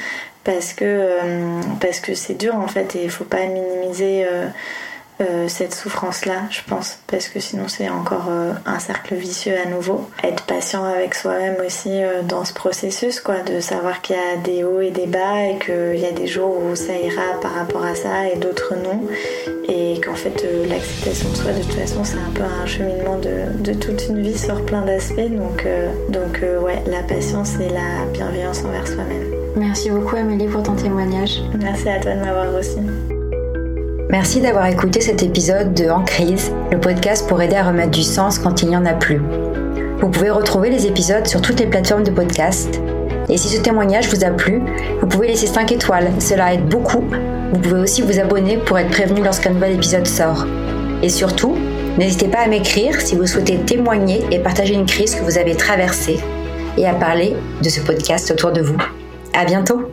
parce que euh, parce que c'est dur en fait et il faut pas minimiser euh, euh, cette souffrance-là, je pense, parce que sinon c'est encore un cercle vicieux à nouveau. Être patient avec soi-même aussi dans ce processus, quoi, de savoir qu'il y a des hauts et des bas et qu'il y a des jours où ça ira par rapport à ça et d'autres non, et qu'en fait l'acceptation de soi, de toute façon, c'est un peu un cheminement de, de toute une vie sur plein d'aspects. Donc, donc ouais, la patience et la bienveillance envers soi-même. Merci beaucoup Amélie pour ton témoignage. Merci à toi de m'avoir reçu. Merci d'avoir écouté cet épisode de En crise, le podcast pour aider à remettre du sens quand il n'y en a plus. Vous pouvez retrouver les épisodes sur toutes les plateformes de podcast. Et si ce témoignage vous a plu, vous pouvez laisser 5 étoiles, cela aide beaucoup. Vous pouvez aussi vous abonner pour être prévenu lorsqu'un nouvel épisode sort. Et surtout, n'hésitez pas à m'écrire si vous souhaitez témoigner et partager une crise que vous avez traversée et à parler de ce podcast autour de vous. À bientôt!